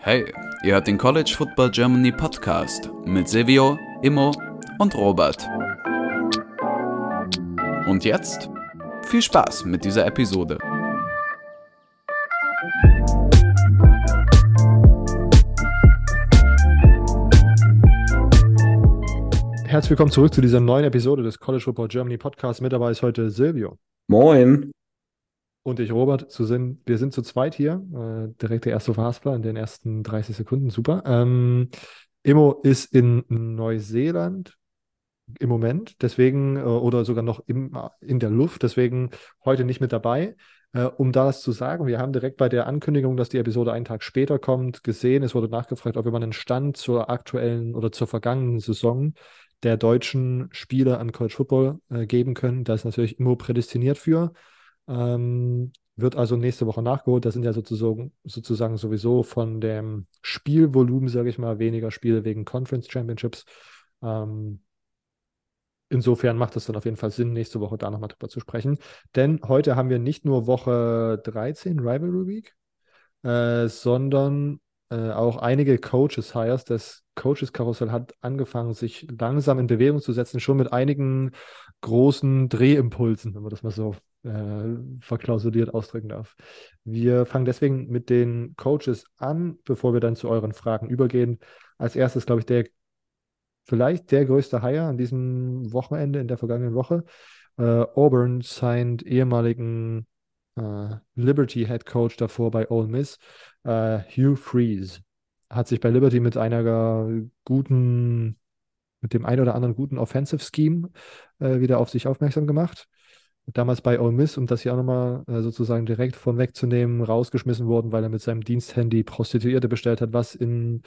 Hey, ihr hört den College Football Germany Podcast mit Silvio, Immo und Robert. Und jetzt viel Spaß mit dieser Episode. Herzlich willkommen zurück zu dieser neuen Episode des College Football Germany Podcast. Mit dabei ist heute Silvio. Moin. Und ich, Robert, zu sind, wir sind zu zweit hier. Äh, direkt der erste Verhaspler in den ersten 30 Sekunden. Super. Ähm, Immo ist in Neuseeland im Moment, deswegen, äh, oder sogar noch im, in der Luft, deswegen heute nicht mit dabei. Äh, um das zu sagen, wir haben direkt bei der Ankündigung, dass die Episode einen Tag später kommt, gesehen, es wurde nachgefragt, ob wir mal einen Stand zur aktuellen oder zur vergangenen Saison der deutschen Spiele an College Football äh, geben können. Da ist natürlich Immo prädestiniert für. Ähm, wird also nächste Woche nachgeholt. Das sind ja sozusagen, sozusagen sowieso von dem Spielvolumen, sage ich mal, weniger Spiele wegen Conference Championships. Ähm, insofern macht es dann auf jeden Fall Sinn, nächste Woche da nochmal drüber zu sprechen. Denn heute haben wir nicht nur Woche 13 Rivalry Week, äh, sondern äh, auch einige Coaches-Hires. Das Coaches-Karussell hat angefangen, sich langsam in Bewegung zu setzen, schon mit einigen großen Drehimpulsen, wenn man das mal so äh, verklausuliert ausdrücken darf. Wir fangen deswegen mit den Coaches an, bevor wir dann zu euren Fragen übergehen. Als erstes, glaube ich, der vielleicht der größte Hire an diesem Wochenende, in der vergangenen Woche. Äh, Auburn signed ehemaligen äh, Liberty Head Coach davor bei Ole Miss, äh, Hugh Freeze. Hat sich bei Liberty mit einer guten, mit dem ein oder anderen guten Offensive Scheme äh, wieder auf sich aufmerksam gemacht damals bei Ole Miss, um das hier auch nochmal äh, sozusagen direkt von wegzunehmen, rausgeschmissen worden, weil er mit seinem Diensthandy Prostituierte bestellt hat, was in,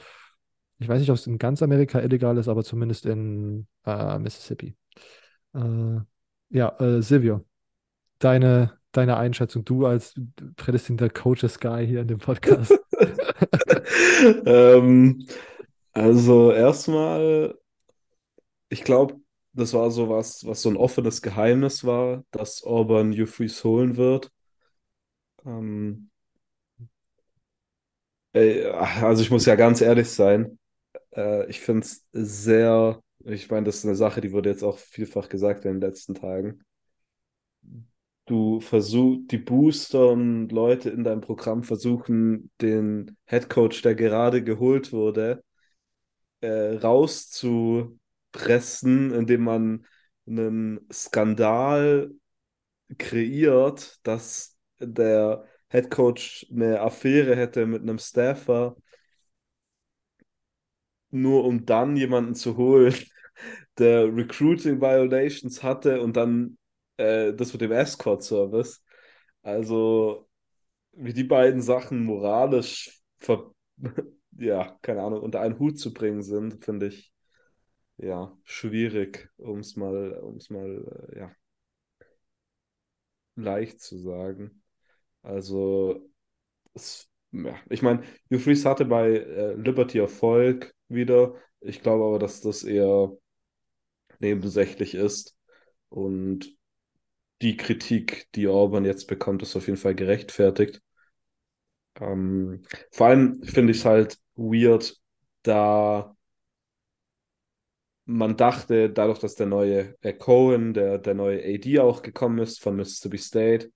ich weiß nicht, ob es in ganz Amerika illegal ist, aber zumindest in äh, Mississippi. Äh, ja, äh, Silvio, deine, deine Einschätzung, du als prädestinierter Coaches-Guy hier in dem Podcast. ähm, also erstmal, ich glaube, das war so was, was so ein offenes Geheimnis war, dass Hugh Freeze holen wird. Ähm, also ich muss ja ganz ehrlich sein, äh, ich finde es sehr, ich meine, das ist eine Sache, die wurde jetzt auch vielfach gesagt in den letzten Tagen. Du versuchst, die Booster und Leute in deinem Programm versuchen, den Headcoach, der gerade geholt wurde, äh, rauszu pressen, indem man einen Skandal kreiert, dass der Head Coach eine Affäre hätte mit einem Staffer, nur um dann jemanden zu holen, der Recruiting Violations hatte und dann äh, das mit dem Escort Service. Also, wie die beiden Sachen moralisch ja, keine Ahnung, unter einen Hut zu bringen sind, finde ich ja, schwierig, um es mal, um's mal, äh, ja, leicht zu sagen. Also, es, ja, ich meine, Freeze hatte bei äh, Liberty Erfolg wieder. Ich glaube aber, dass das eher nebensächlich ist. Und die Kritik, die Orban jetzt bekommt, ist auf jeden Fall gerechtfertigt. Ähm, vor allem finde ich es halt weird, da man dachte, dadurch, dass der neue äh, Cohen, der, der neue AD auch gekommen ist von Mississippi State,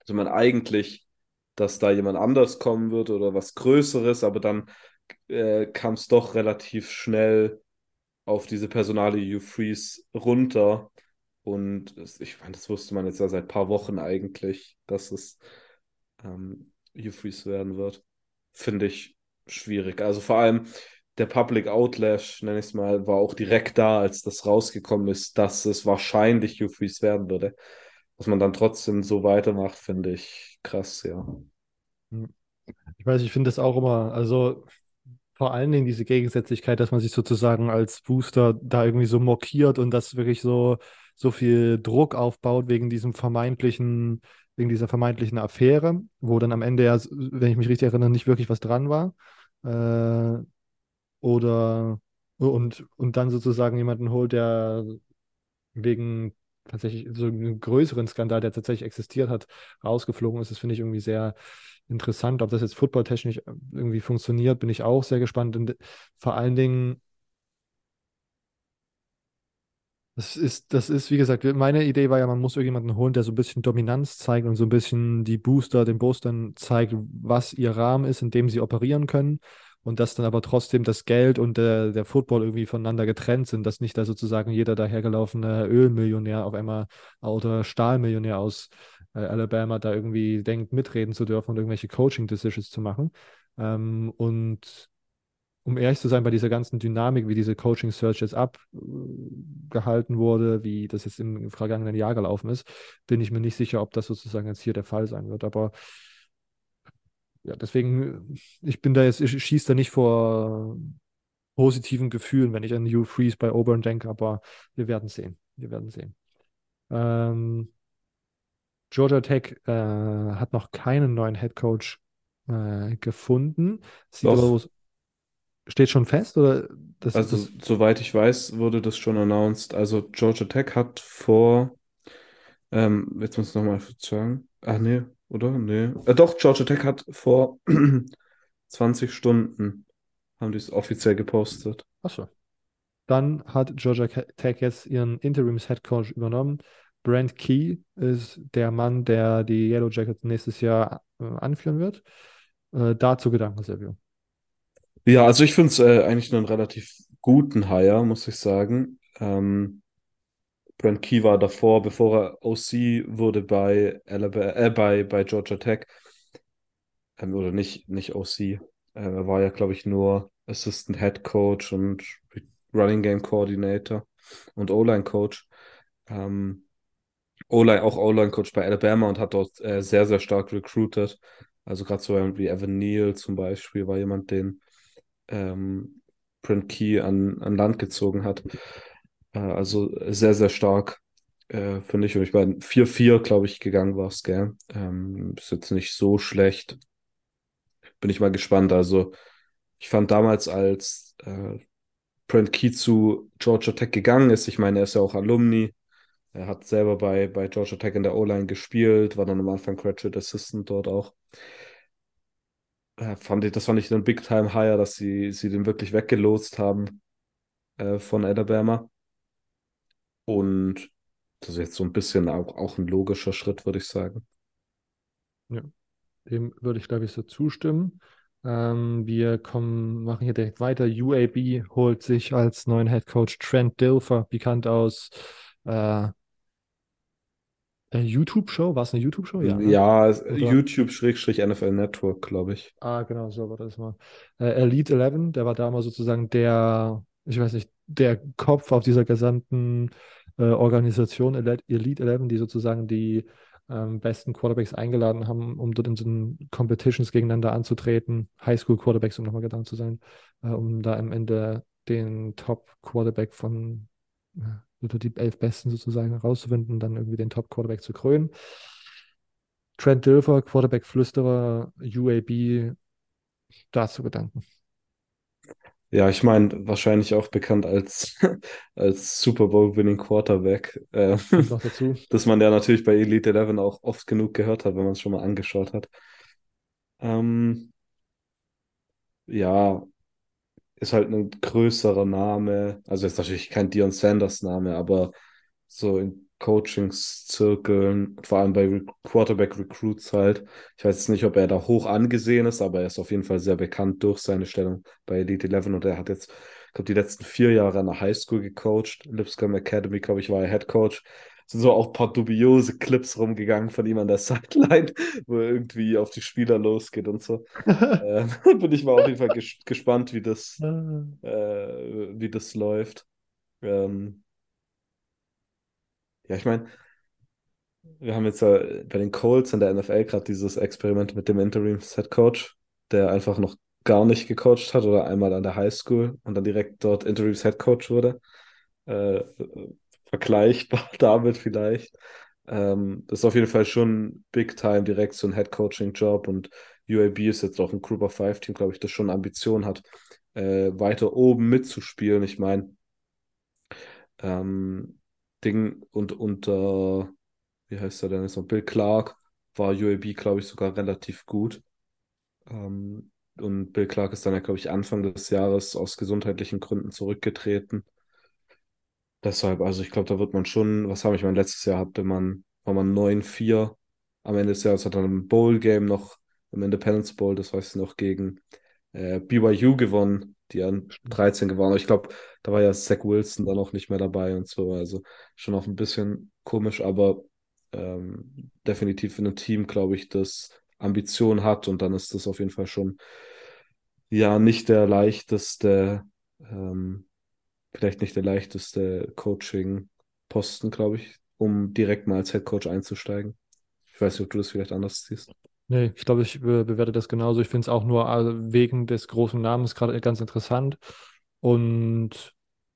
also man eigentlich, dass da jemand anders kommen wird oder was Größeres, aber dann äh, kam es doch relativ schnell auf diese Personale Hugh Freeze runter. Und ich meine, das wusste man jetzt ja seit ein paar Wochen eigentlich, dass es ähm, Hugh Freeze werden wird. Finde ich schwierig. Also vor allem, der Public Outlash, nenne ich es mal, war auch direkt da, als das rausgekommen ist, dass es wahrscheinlich Hugh Freeze werden würde. Dass man dann trotzdem so weitermacht, finde ich krass, ja. Hm. Ich weiß, ich finde das auch immer, also vor allen Dingen diese Gegensätzlichkeit, dass man sich sozusagen als Booster da irgendwie so mockiert und das wirklich so, so viel Druck aufbaut wegen diesem vermeintlichen, wegen dieser vermeintlichen Affäre, wo dann am Ende ja, wenn ich mich richtig erinnere, nicht wirklich was dran war. Äh, oder und, und dann sozusagen jemanden holt, der wegen tatsächlich so einen größeren Skandal, der tatsächlich existiert hat, rausgeflogen ist. Das finde ich irgendwie sehr interessant. Ob das jetzt footballtechnisch irgendwie funktioniert, bin ich auch sehr gespannt. Und vor allen Dingen, das ist, das ist, wie gesagt, meine Idee war ja, man muss irgendjemanden holen, der so ein bisschen Dominanz zeigt und so ein bisschen die Booster, den Boostern zeigt, was ihr Rahmen ist, in dem sie operieren können und dass dann aber trotzdem das Geld und der, der Football irgendwie voneinander getrennt sind, dass nicht da sozusagen jeder dahergelaufene Ölmillionär auf einmal oder Stahlmillionär aus äh, Alabama da irgendwie denkt, mitreden zu dürfen und irgendwelche Coaching-Decisions zu machen. Ähm, und um ehrlich zu sein, bei dieser ganzen Dynamik, wie diese Coaching-Search jetzt abgehalten wurde, wie das jetzt im vergangenen Jahr gelaufen ist, bin ich mir nicht sicher, ob das sozusagen jetzt hier der Fall sein wird. Aber ja, deswegen, ich bin da jetzt, ich schieße da nicht vor positiven Gefühlen, wenn ich an Hugh Freeze bei Auburn denke, aber wir werden sehen. Wir werden sehen. Ähm, Georgia Tech äh, hat noch keinen neuen Head Coach äh, gefunden. Sieht aber, steht schon fest oder das, Also, das soweit ich weiß, wurde das schon announced. Also, Georgia Tech hat vor, ähm, jetzt muss ich nochmal sagen. Ach, nee, oder? Nee. Äh, doch, Georgia Tech hat vor 20 Stunden haben die es offiziell gepostet. Achso. Dann hat Georgia Tech jetzt ihren Interims-Head Coach übernommen. Brent Key ist der Mann, der die Yellow Jackets nächstes Jahr äh, anführen wird. Äh, dazu Gedanken, Silvio. Ja, also ich finde es äh, eigentlich einen relativ guten Hire, muss ich sagen. Ähm, Brent Key war davor, bevor er OC wurde bei, Alabama, äh, bei, bei Georgia Tech, ähm, oder nicht, nicht OC, äh, er war ja, glaube ich, nur Assistant Head Coach und Running Game Coordinator und O-Line Coach. Ähm, O-Line, auch O-Line Coach bei Alabama und hat dort äh, sehr, sehr stark recruited. Also gerade so wie Evan Neal zum Beispiel war jemand, den ähm, Brent Key an, an Land gezogen hat. Äh, also sehr, sehr stark, äh, finde ich. Und ich meine, 4-4, glaube ich, gegangen war es, gell? Ähm, ist jetzt nicht so schlecht. Bin ich mal gespannt. Also, ich fand damals, als äh, Brent Key zu Georgia Tech gegangen ist, ich meine, er ist ja auch Alumni. Er hat selber bei, bei Georgia Tech in der O-Line gespielt, war dann am Anfang Graduate Assistant dort auch. Äh, fand ich, das fand ich ein Big-Time-Hire, dass sie, sie den wirklich weggelotst haben äh, von Alabama. Und das ist jetzt so ein bisschen auch, auch ein logischer Schritt, würde ich sagen. Ja, dem würde ich, glaube ich, so zustimmen. Ähm, wir kommen, machen hier direkt weiter. UAB holt sich als neuen Head Coach Trent Dilfer, bekannt aus äh, YouTube-Show. War es eine YouTube-Show? Ja, ne? ja YouTube-NFL Network, glaube ich. Ah, genau, so war das mal. Äh, Elite 11, der war damals sozusagen der, ich weiß nicht, der Kopf auf dieser gesamten äh, Organisation Elite Elite 11, die sozusagen die ähm, besten Quarterbacks eingeladen haben, um dort in so Competitions gegeneinander anzutreten. Highschool-Quarterbacks, um nochmal gedacht zu sein, äh, um da am Ende den Top-Quarterback von äh, oder die elf Besten sozusagen rauszufinden und dann irgendwie den Top-Quarterback zu krönen. Trent Dilfer, Quarterback-Flüsterer, UAB, dazu Gedanken. Ja, ich meine, wahrscheinlich auch bekannt als, als Super Bowl-winning Quarterback. Äh, noch dazu. dass man ja natürlich bei Elite 11 auch oft genug gehört hat, wenn man es schon mal angeschaut hat. Ähm, ja, ist halt ein größerer Name. Also ist natürlich kein Deion Sanders Name, aber so in Coachingszirkeln, vor allem bei Re Quarterback Recruits halt. Ich weiß jetzt nicht, ob er da hoch angesehen ist, aber er ist auf jeden Fall sehr bekannt durch seine Stellung bei Elite 11 und er hat jetzt, ich glaube, die letzten vier Jahre an der Highschool gecoacht. Lipscomb Academy, glaube ich, war er Head Coach. Es sind so auch ein paar dubiose Clips rumgegangen von ihm an der Sideline, wo er irgendwie auf die Spieler losgeht und so. äh, bin ich mal auf jeden Fall ges gespannt, wie das, äh, wie das läuft. Ähm, ja, ich meine, wir haben jetzt bei den Colts in der NFL gerade dieses Experiment mit dem Interim-Head Coach, der einfach noch gar nicht gecoacht hat oder einmal an der Highschool und dann direkt dort Interims Head Coach wurde. Äh, vergleichbar damit vielleicht. Ähm, das ist auf jeden Fall schon Big Time direkt so ein Head Coaching Job und UAB ist jetzt auch ein Group of Five Team, glaube ich, das schon Ambition hat, äh, weiter oben mitzuspielen. Ich meine, ähm, Ding und unter, wie heißt der denn jetzt noch? Bill Clark war UAB, glaube ich, sogar relativ gut. Ähm, und Bill Clark ist dann ja, glaube ich, Anfang des Jahres aus gesundheitlichen Gründen zurückgetreten. Deshalb, also ich glaube, da wird man schon, was habe ich mein letztes Jahr hatte man, war man 9-4. Am Ende des Jahres hat er ein Bowl-Game noch im Independence Bowl, das weiß ich noch, gegen äh, BYU gewonnen, die an 13 gewonnen. Ich glaube, da war ja Zach Wilson dann auch nicht mehr dabei und so. Also schon auch ein bisschen komisch, aber ähm, definitiv in einem Team, glaube ich, das Ambition hat und dann ist das auf jeden Fall schon ja nicht der leichteste, ähm, vielleicht nicht der leichteste Coaching-Posten, glaube ich, um direkt mal als Head Coach einzusteigen. Ich weiß nicht, ob du das vielleicht anders siehst. Nee, ich glaube, ich be bewerte das genauso. Ich finde es auch nur also wegen des großen Namens gerade ganz interessant. Und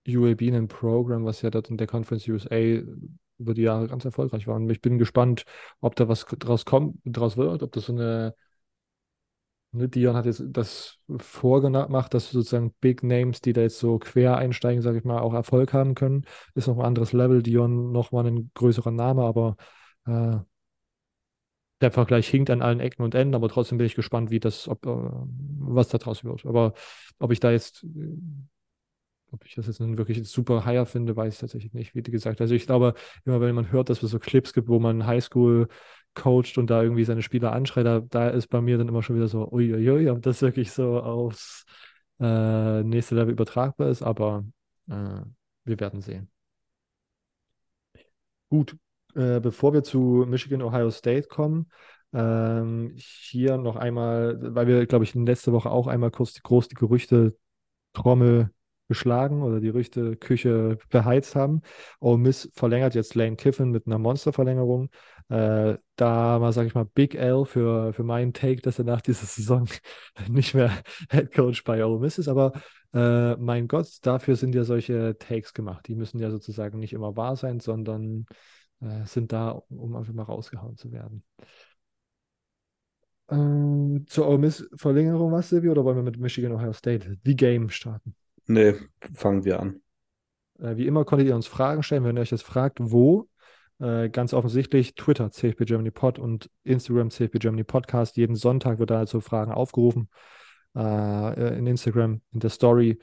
UAB in einem Programm, was ja dort in der Conference USA über die Jahre ganz erfolgreich war. Und ich bin gespannt, ob da was draus kommt, draus wird, ob das so eine Ne, Dion hat jetzt das vorgemacht, dass sozusagen Big Names, die da jetzt so quer einsteigen, sage ich mal, auch Erfolg haben können. Ist noch ein anderes Level. Dion nochmal ein größerer Name, aber äh, der Vergleich hinkt an allen Ecken und Enden, aber trotzdem bin ich gespannt, wie das, ob, äh, was da draus wird. Aber ob ich da jetzt, äh, ob ich das jetzt einen wirklich super Hire finde, weiß ich tatsächlich nicht, wie gesagt. Also ich glaube, immer wenn man hört, dass es so Clips gibt, wo man Highschool coacht und da irgendwie seine Spieler anschreit, da, da ist bei mir dann immer schon wieder so, uiuiui, ob das wirklich so aufs äh, nächste Level übertragbar ist, aber äh, wir werden sehen. Gut, äh, bevor wir zu Michigan, Ohio State kommen, ähm, hier noch einmal, weil wir, glaube ich, letzte Woche auch einmal kurz die, groß die Gerüchte Trommel geschlagen oder die Küche beheizt haben. Ole Miss verlängert jetzt Lane Kiffin mit einer Monsterverlängerung. Äh, da mal, sage ich mal, Big L für, für meinen Take, dass er nach dieser Saison nicht mehr Head Coach bei Ole Miss ist. Aber äh, mein Gott, dafür sind ja solche Takes gemacht. Die müssen ja sozusagen nicht immer wahr sein, sondern äh, sind da, um einfach mal rausgehauen zu werden. Äh, zur Ole Miss Verlängerung was, Silvio, oder wollen wir mit Michigan Ohio State die Game starten? Nee, fangen wir an. Äh, wie immer konntet ihr uns Fragen stellen, wenn ihr euch das fragt, wo. Äh, ganz offensichtlich Twitter CFB Germany Pod und Instagram CFB Germany Podcast. Jeden Sonntag wird da also Fragen aufgerufen. Äh, in Instagram, in der Story,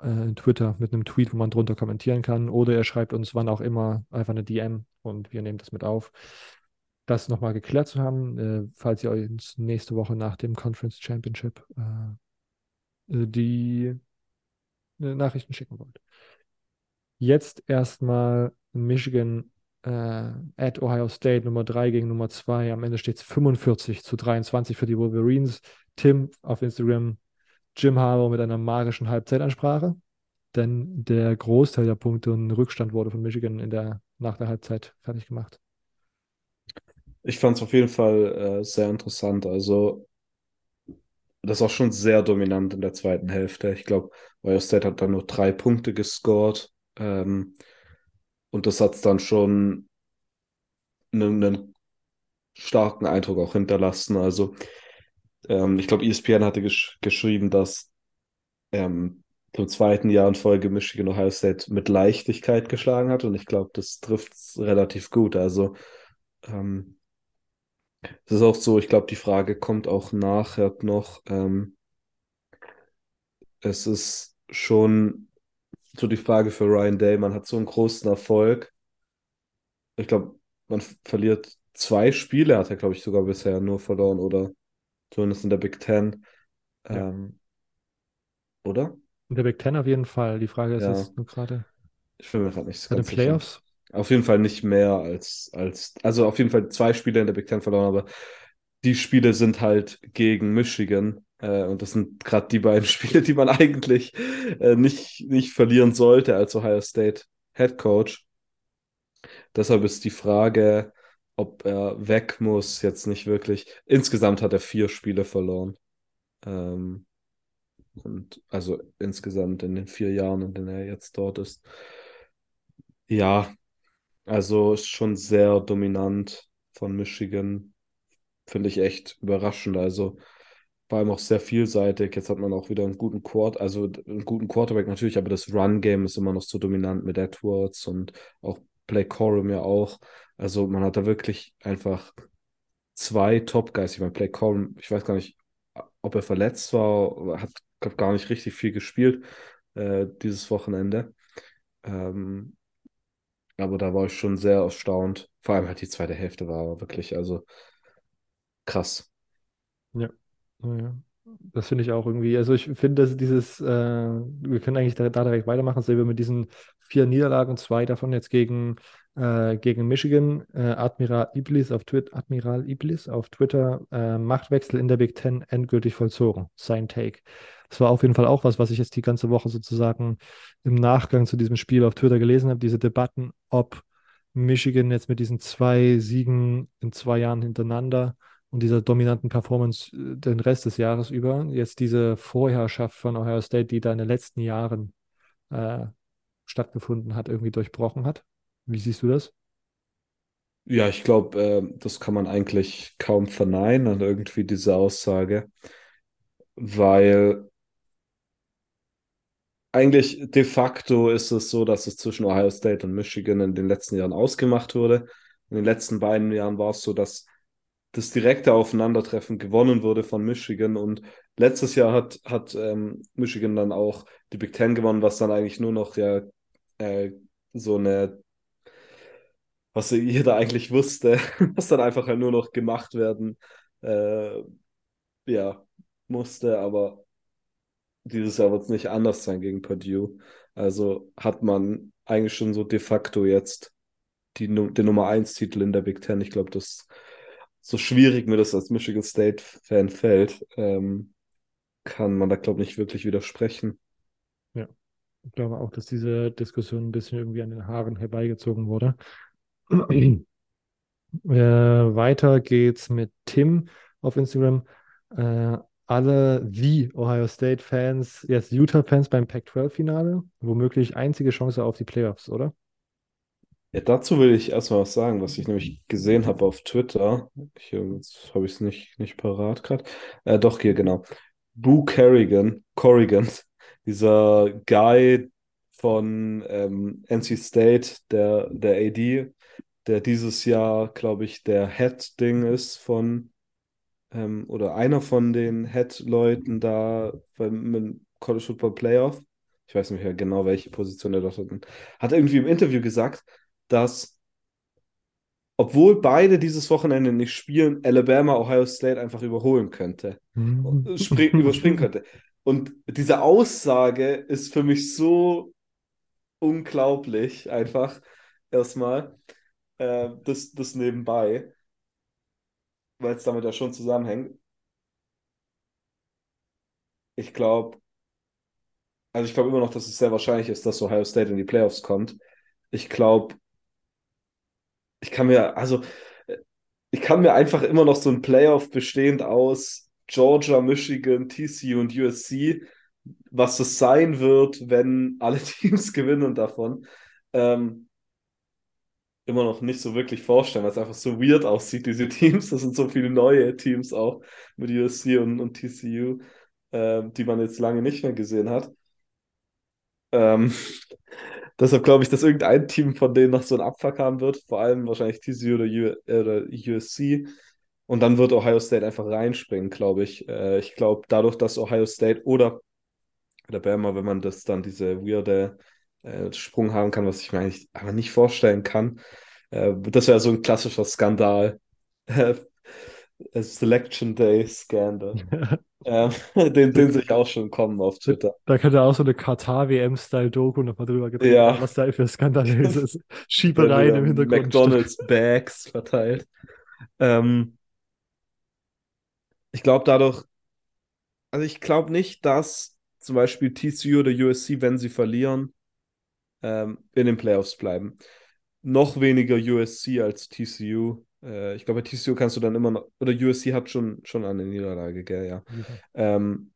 äh, Twitter mit einem Tweet, wo man drunter kommentieren kann. Oder ihr schreibt uns wann auch immer einfach eine DM und wir nehmen das mit auf. Das nochmal geklärt zu haben, äh, falls ihr uns nächste Woche nach dem Conference Championship äh, die Nachrichten schicken wollt. Jetzt erstmal Michigan äh, at Ohio State Nummer 3 gegen Nummer 2. Am Ende steht es 45 zu 23 für die Wolverines. Tim auf Instagram, Jim Harbour mit einer magischen Halbzeitansprache, denn der Großteil der Punkte und Rückstand wurde von Michigan in der, nach der Halbzeit fertig gemacht. Ich fand es auf jeden Fall äh, sehr interessant. Also das auch schon sehr dominant in der zweiten Hälfte. Ich glaube, Ohio State hat dann nur drei Punkte gescored. Ähm, und das hat dann schon einen, einen, starken Eindruck auch hinterlassen. Also, ähm, ich glaube, ESPN hatte gesch geschrieben, dass ähm, zum zweiten Jahr in Folge Michigan Ohio State mit Leichtigkeit geschlagen hat. Und ich glaube, das trifft es relativ gut. Also, ähm, es ist auch so, ich glaube, die Frage kommt auch nachher noch. Ähm, es ist schon so die Frage für Ryan Day. Man hat so einen großen Erfolg. Ich glaube, man verliert zwei Spiele, hat er, glaube ich, sogar bisher nur verloren oder zumindest in der Big Ten. Ja. Ähm, oder? In der Big Ten auf jeden Fall. Die Frage ist ja. jetzt nur gerade. Ich bin mir gerade nicht den Playoffs? Auf jeden Fall nicht mehr als, als, also auf jeden Fall zwei Spiele in der Big Ten verloren, aber die Spiele sind halt gegen Michigan. Äh, und das sind gerade die beiden Spiele, die man eigentlich äh, nicht, nicht verlieren sollte als Ohio State Head Coach. Deshalb ist die Frage, ob er weg muss, jetzt nicht wirklich. Insgesamt hat er vier Spiele verloren. Ähm, und also insgesamt in den vier Jahren, in denen er jetzt dort ist. Ja, also ist schon sehr dominant von Michigan. Finde ich echt überraschend. Also vor allem auch sehr vielseitig. Jetzt hat man auch wieder einen guten Quart, also einen guten Quarterback natürlich, aber das Run-Game ist immer noch so dominant mit Edwards und auch Blake Corum ja auch. Also man hat da wirklich einfach zwei Top-Guys. Ich meine, Blake Corum, ich weiß gar nicht, ob er verletzt war, hat glaub, gar nicht richtig viel gespielt äh, dieses Wochenende. Ähm, aber da war ich schon sehr erstaunt. Vor allem halt die zweite Hälfte war wirklich, also krass. Ja, ja. Das finde ich auch irgendwie. Also ich finde, dass dieses, äh, wir können eigentlich da, da direkt weitermachen, sehen wir mit diesen vier Niederlagen, zwei davon jetzt gegen, äh, gegen Michigan. Äh, Admiral Iblis auf Twitter, Admiral Iblis auf Twitter, äh, Machtwechsel in der Big Ten endgültig vollzogen. Sein Take. Das war auf jeden Fall auch was, was ich jetzt die ganze Woche sozusagen im Nachgang zu diesem Spiel auf Twitter gelesen habe. Diese Debatten, ob Michigan jetzt mit diesen zwei Siegen in zwei Jahren hintereinander und dieser dominanten Performance äh, den Rest des Jahres über, jetzt diese Vorherrschaft von Ohio State, die da in den letzten Jahren äh, stattgefunden hat, irgendwie durchbrochen hat. Wie siehst du das? Ja, ich glaube, äh, das kann man eigentlich kaum verneinen, irgendwie diese Aussage, weil eigentlich de facto ist es so, dass es zwischen Ohio State und Michigan in den letzten Jahren ausgemacht wurde. In den letzten beiden Jahren war es so, dass das direkte Aufeinandertreffen gewonnen wurde von Michigan und letztes Jahr hat, hat ähm, Michigan dann auch die Big Ten gewonnen, was dann eigentlich nur noch ja äh, so eine, was jeder eigentlich wusste, was dann einfach halt nur noch gemacht werden äh, ja, musste, aber dieses Jahr wird es nicht anders sein gegen Purdue. Also hat man eigentlich schon so de facto jetzt die, den Nummer 1 Titel in der Big Ten. Ich glaube, das so schwierig mir das als Michigan State-Fan fällt, ähm, kann man da, glaube ich, nicht wirklich widersprechen. Ja, ich glaube auch, dass diese Diskussion ein bisschen irgendwie an den Haaren herbeigezogen wurde. äh, weiter geht's mit Tim auf Instagram. Äh, alle wie Ohio State-Fans, jetzt Utah-Fans beim Pac-12-Finale, womöglich einzige Chance auf die Playoffs, oder? Ja, dazu will ich erstmal was sagen, was ich nämlich gesehen habe auf Twitter. Hier, jetzt habe ich es nicht, nicht parat gerade. Äh, doch, hier, genau. Boo Carrigan, Corrigan, dieser Guy von ähm, NC State, der, der AD, der dieses Jahr, glaube ich, der Head-Ding ist von ähm, oder einer von den Head-Leuten da beim College Football Playoff, ich weiß nicht mehr genau, welche Position er dort hat, hat irgendwie im Interview gesagt, dass obwohl beide dieses Wochenende nicht spielen, Alabama Ohio State einfach überholen könnte, mhm. Spring, überspringen könnte. Und diese Aussage ist für mich so unglaublich, einfach erstmal, äh, das, das nebenbei weil es damit ja schon zusammenhängt. Ich glaube, also ich glaube immer noch, dass es sehr wahrscheinlich ist, dass Ohio State in die Playoffs kommt. Ich glaube, ich kann mir, also ich kann mir einfach immer noch so ein Playoff bestehend aus Georgia, Michigan, TCU und USC, was es sein wird, wenn alle Teams gewinnen davon. Ähm, immer noch nicht so wirklich vorstellen, weil es einfach so weird aussieht, diese Teams. Das sind so viele neue Teams auch mit USC und, und TCU, äh, die man jetzt lange nicht mehr gesehen hat. Ähm, deshalb glaube ich, dass irgendein Team von denen noch so einen Abfuck haben wird, vor allem wahrscheinlich TCU oder, U oder USC. Und dann wird Ohio State einfach reinspringen, glaube ich. Äh, ich glaube, dadurch, dass Ohio State oder Alabama, wenn man das dann diese weirde äh, Sprung haben kann, was ich mir eigentlich aber nicht vorstellen kann. Äh, das wäre so ein klassischer Skandal. Selection Day Scandal. ähm, den, den sehe ich auch schon kommen auf Twitter. Da könnte auch so eine Katar-WM-Style-Doku nochmal drüber gedreht ja. was da für skandalöses Schiebereien im Hintergrund. McDonalds Bags verteilt. Ähm, ich glaube dadurch, also ich glaube nicht, dass zum Beispiel TCU oder USC, wenn sie verlieren, ähm, in den Playoffs bleiben. Noch weniger USC als TCU. Äh, ich glaube, bei TCU kannst du dann immer noch, oder USC hat schon, schon eine Niederlage, gell, ja. Mhm. Ähm,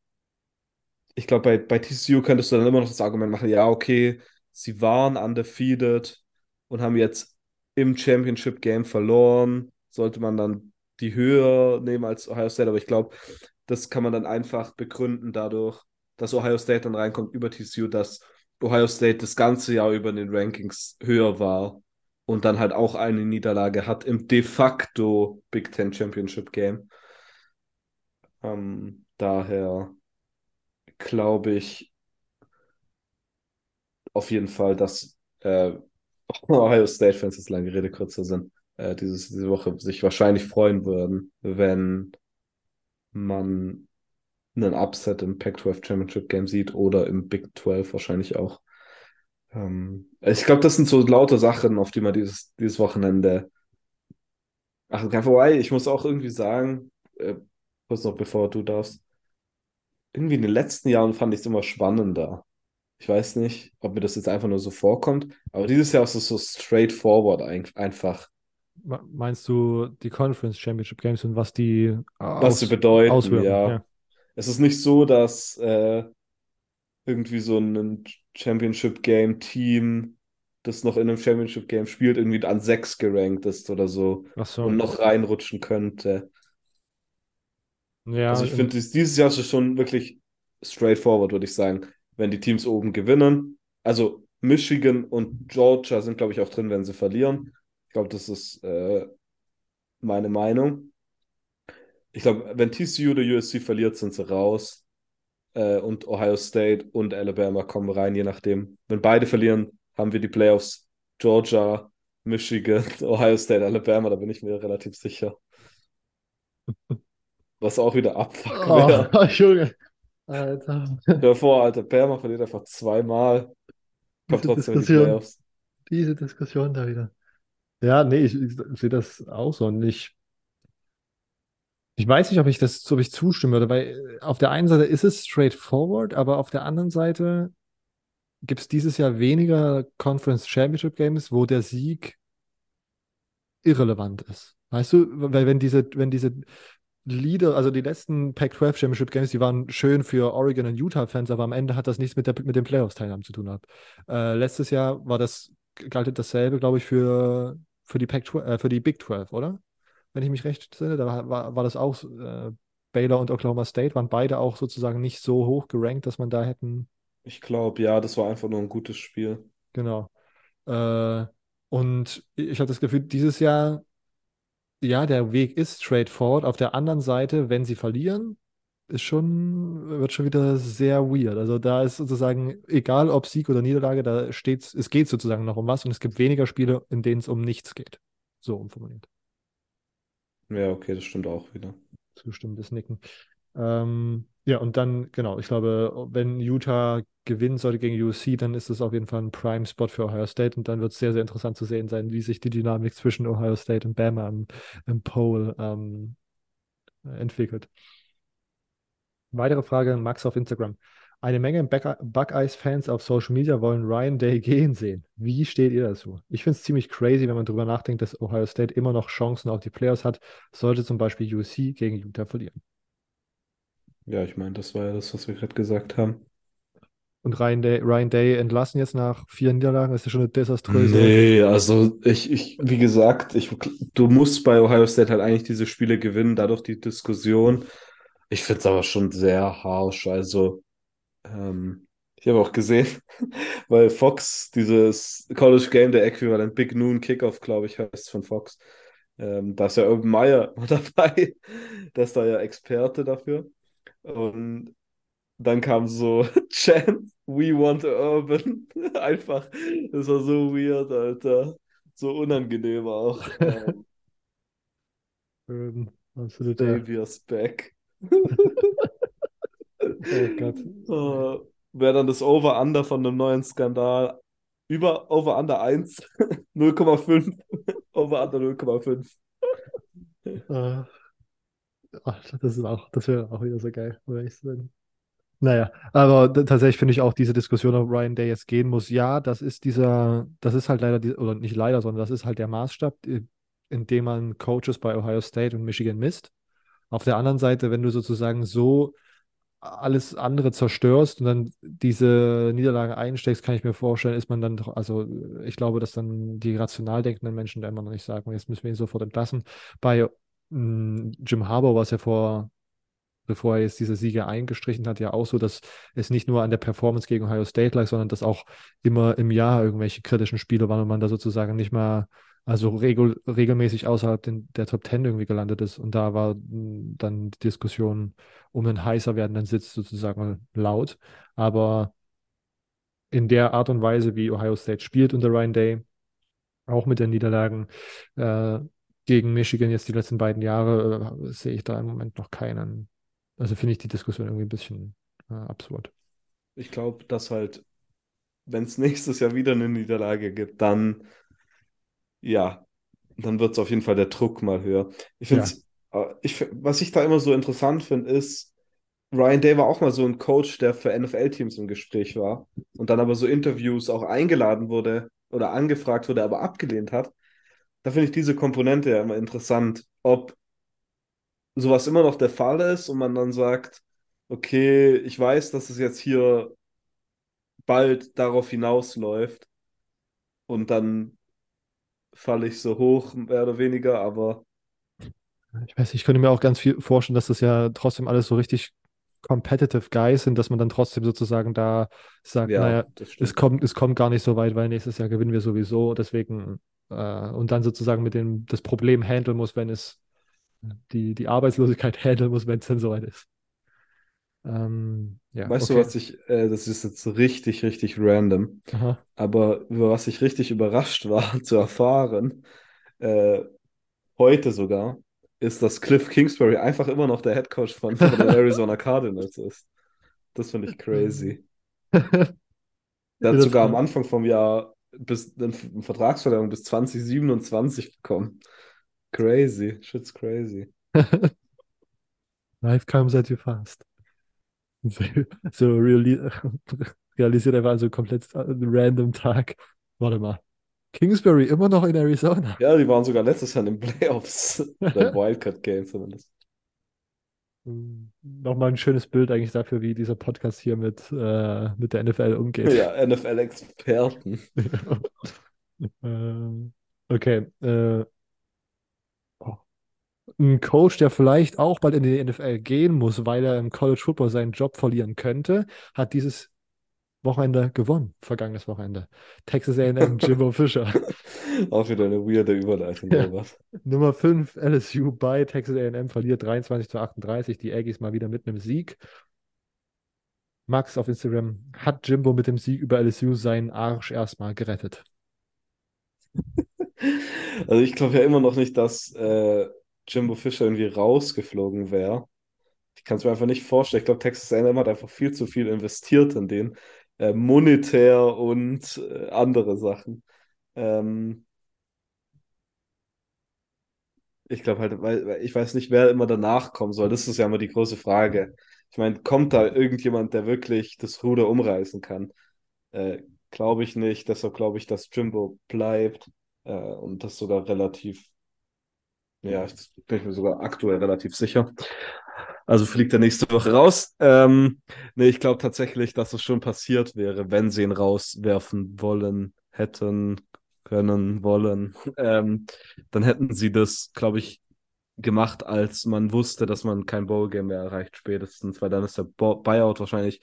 ich glaube, bei, bei TCU könntest du dann immer noch das Argument machen, ja, okay, sie waren undefeated und haben jetzt im Championship Game verloren. Sollte man dann die höher nehmen als Ohio State, aber ich glaube, das kann man dann einfach begründen dadurch, dass Ohio State dann reinkommt über TCU, dass Ohio State das ganze Jahr über in den Rankings höher war und dann halt auch eine Niederlage hat im de facto Big Ten Championship Game. Ähm, daher glaube ich auf jeden Fall, dass äh, Ohio State-Fans, jetzt lange Rede kürzer sind, äh, dieses, diese Woche sich wahrscheinlich freuen würden, wenn man einen Upset im Pac-12 Championship Game sieht oder im Big 12 wahrscheinlich auch. Ähm, ich glaube, das sind so laute Sachen, auf die man dieses, dieses Wochenende achten kann. Wobei, ich muss auch irgendwie sagen, äh, kurz noch bevor du darfst, irgendwie in den letzten Jahren fand ich es immer spannender. Ich weiß nicht, ob mir das jetzt einfach nur so vorkommt, aber dieses Jahr ist es so straightforward ein, einfach. Meinst du die Conference Championship Games und was die was sie bedeuten, ja. ja. Es ist nicht so, dass äh, irgendwie so ein Championship Game Team, das noch in einem Championship Game spielt, irgendwie an sechs gerankt ist oder so, so. und noch reinrutschen könnte. Ja, also ich finde, dieses Jahr ist schon wirklich straightforward, würde ich sagen. Wenn die Teams oben gewinnen, also Michigan und Georgia sind, glaube ich, auch drin, wenn sie verlieren. Ich glaube, das ist äh, meine Meinung. Ich glaube, wenn TCU oder USC verliert, sind sie raus. Äh, und Ohio State und Alabama kommen rein, je nachdem. Wenn beide verlieren, haben wir die Playoffs Georgia, Michigan, Ohio State, Alabama, da bin ich mir relativ sicher. Was auch wieder Abfuck oh, wäre. Junge. Alter. Davor, Alter, Bama verliert einfach zweimal. Kommt diese trotzdem Diskussion, in die Playoffs. Diese Diskussion da wieder. Ja, nee, ich, ich, ich sehe das auch so. Und ich, ich weiß nicht, ob ich das, ob ich zustimmen würde, weil äh, auf der einen Seite ist es straightforward, aber auf der anderen Seite gibt es dieses Jahr weniger Conference Championship Games, wo der Sieg irrelevant ist. Weißt du, weil wenn diese, wenn diese Leader, also die letzten Pac-12 Championship Games, die waren schön für Oregon und Utah-Fans, aber am Ende hat das nichts mit, der, mit den Playoffs-Teilnahmen zu tun gehabt. Äh, letztes Jahr war das, galt dasselbe, glaube ich, für, für, die Pac äh, für die Big 12, oder? Wenn ich mich recht sinne, da war, war das auch, äh, Baylor und Oklahoma State waren beide auch sozusagen nicht so hoch gerankt, dass man da hätten. Ich glaube, ja, das war einfach nur ein gutes Spiel. Genau. Äh, und ich habe das Gefühl, dieses Jahr ja, der Weg ist straightforward. Auf der anderen Seite, wenn sie verlieren, ist schon, wird schon wieder sehr weird. Also da ist sozusagen, egal ob Sieg oder Niederlage, da steht es geht sozusagen noch um was und es gibt weniger Spiele, in denen es um nichts geht. So umformuliert. Ja, okay, das stimmt auch wieder. Zustimmendes Nicken. Ähm, ja, und dann, genau, ich glaube, wenn Utah gewinnen sollte gegen USC, dann ist das auf jeden Fall ein Prime-Spot für Ohio State und dann wird es sehr, sehr interessant zu sehen sein, wie sich die Dynamik zwischen Ohio State und Bama im, im Poll ähm, entwickelt. Weitere Frage, Max auf Instagram. Eine Menge Buckeyes-Fans auf Social Media wollen Ryan Day gehen sehen. Wie steht ihr dazu? Ich finde es ziemlich crazy, wenn man darüber nachdenkt, dass Ohio State immer noch Chancen auf die Playoffs hat, sollte zum Beispiel USC gegen Utah verlieren. Ja, ich meine, das war ja das, was wir gerade gesagt haben. Und Ryan Day, Ryan Day entlassen jetzt nach vier Niederlagen, das ist ja schon eine desaströse. Nee, also ich, ich, wie gesagt, ich, du musst bei Ohio State halt eigentlich diese Spiele gewinnen, dadurch die Diskussion. Ich finde es aber schon sehr harsh. Also, ähm, ich habe auch gesehen, weil Fox, dieses College Game, der Äquivalent Big Noon Kickoff, glaube ich, heißt von Fox. Ähm, da ist ja Urban Meyer dabei, ist da ja Experte dafür. Und dann kam so Chant, We Want Urban. Einfach, das war so weird, Alter. So unangenehm auch. Urban, absolut. Davia's back. Oh Gott. Wäre dann das Over-Under von einem neuen Skandal über Over-Under 1, 0,5, Over-Under 0,5. Uh, das ist auch, das wäre auch wieder so geil, würde ich sagen. Naja, aber tatsächlich finde ich auch diese Diskussion, ob Ryan Day jetzt gehen muss. Ja, das ist dieser, das ist halt leider, die, oder nicht leider, sondern das ist halt der Maßstab, in dem man Coaches bei Ohio State und Michigan misst. Auf der anderen Seite, wenn du sozusagen so alles andere zerstörst und dann diese Niederlage einsteckst, kann ich mir vorstellen, ist man dann doch, also ich glaube, dass dann die rational denkenden Menschen da immer noch nicht sagen, jetzt müssen wir ihn sofort entlassen. Bei mh, hm, Jim Harbour war es ja vor bevor er jetzt diese Siege eingestrichen hat, ja auch so, dass es nicht nur an der Performance gegen Ohio State lag, sondern dass auch immer im Jahr irgendwelche kritischen Spiele waren und man da sozusagen nicht mal, also regel, regelmäßig außerhalb den, der Top Ten irgendwie gelandet ist. Und da war mm, dann die Diskussion um einen heißer werdenden Sitz sozusagen laut. Aber in der Art und Weise, wie Ohio State spielt unter Ryan Day, auch mit den Niederlagen äh, gegen Michigan jetzt die letzten beiden Jahre, äh, sehe ich da im Moment noch keinen. Also finde ich die Diskussion irgendwie ein bisschen äh, absurd. Ich glaube, dass halt, wenn es nächstes Jahr wieder eine Niederlage gibt, dann, ja, dann wird es auf jeden Fall der Druck mal höher. Ich finde ja. äh, ich, was ich da immer so interessant finde, ist, Ryan Day war auch mal so ein Coach, der für NFL-Teams im Gespräch war und dann aber so Interviews auch eingeladen wurde oder angefragt wurde, aber abgelehnt hat. Da finde ich diese Komponente ja immer interessant, ob sowas immer noch der Fall ist und man dann sagt, okay, ich weiß, dass es jetzt hier bald darauf hinausläuft und dann falle ich so hoch, mehr oder weniger, aber. Ich weiß, ich könnte mir auch ganz viel vorstellen, dass das ja trotzdem alles so richtig competitive Guys sind, dass man dann trotzdem sozusagen da sagt, ja, naja, es kommt, es kommt gar nicht so weit, weil nächstes Jahr gewinnen wir sowieso, deswegen äh, und dann sozusagen mit dem das Problem handeln muss, wenn es die, die Arbeitslosigkeit handeln muss, wenn es dann soweit ist. Ähm, ja, weißt okay. du, was ich, äh, das ist jetzt richtig, richtig random, Aha. aber über was ich richtig überrascht war zu erfahren, äh, heute sogar, ist, dass Cliff Kingsbury einfach immer noch der Head Coach von, von den Arizona Cardinals ist. Das finde ich crazy. Der hat sogar am Anfang vom Jahr bis eine Vertragsverlängerung bis 2027 bekommen. Crazy, shit's crazy. Life comes at you fast. So reali realisiert einfach so komplett random Tag. Warte mal. Kingsbury immer noch in Arizona. Ja, die waren sogar letztes Jahr in den Playoffs. Oder Wildcard Game zumindest. Hm, nochmal ein schönes Bild eigentlich dafür, wie dieser Podcast hier mit, äh, mit der NFL umgeht. Ja, NFL-Experten. äh, okay. Äh. Ein Coach, der vielleicht auch bald in die NFL gehen muss, weil er im College Football seinen Job verlieren könnte, hat dieses Wochenende gewonnen, vergangenes Wochenende. Texas A&M, Jimbo Fischer. Auch wieder eine weirde Überleitung, ja. Nummer 5 LSU bei Texas A&M verliert 23 zu 38. Die Aggies mal wieder mit einem Sieg. Max auf Instagram hat Jimbo mit dem Sieg über LSU seinen Arsch erstmal gerettet. Also ich glaube ja immer noch nicht, dass äh, Jimbo Fischer irgendwie rausgeflogen wäre. Ich kann es mir einfach nicht vorstellen. Ich glaube, Texas A&M hat einfach viel zu viel investiert in den äh, monetär und äh, andere Sachen. Ähm, ich glaube halt, weil, weil, ich weiß nicht, wer immer danach kommen soll. Das ist ja immer die große Frage. Ich meine, kommt da irgendjemand, der wirklich das Ruder umreißen kann? Äh, glaube ich nicht. Deshalb glaube ich, dass Jimbo bleibt äh, und das sogar relativ, ja, ich bin ich mir sogar aktuell relativ sicher. Also fliegt er nächste Woche raus. Ähm, nee, ich glaube tatsächlich, dass es schon passiert wäre, wenn sie ihn rauswerfen wollen, hätten, können, wollen. Ähm, dann hätten sie das, glaube ich, gemacht, als man wusste, dass man kein Bowl-Game mehr erreicht, spätestens, weil dann ist der Buyout wahrscheinlich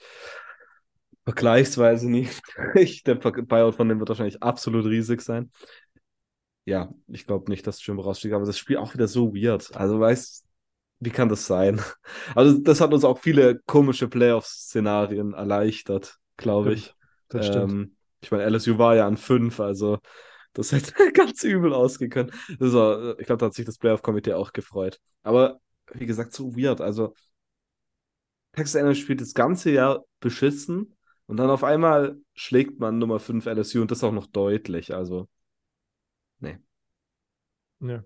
vergleichsweise nicht. der Buyout von dem wird wahrscheinlich absolut riesig sein. Ja, ich glaube nicht, dass Jim rausstieg, aber das Spiel auch wieder so weird. Also, weißt wie kann das sein? Also, das hat uns auch viele komische Playoff-Szenarien erleichtert, glaube ich. Das stimmt. Ähm, ich meine, LSU war ja an fünf, also das hätte ganz übel ausgehen können. War, ich glaube, da hat sich das Playoff-Komitee auch gefreut. Aber wie gesagt, so weird. Also, Texas A&M spielt das ganze Jahr beschissen und dann auf einmal schlägt man Nummer 5 LSU und das auch noch deutlich. Also, nee. Ja.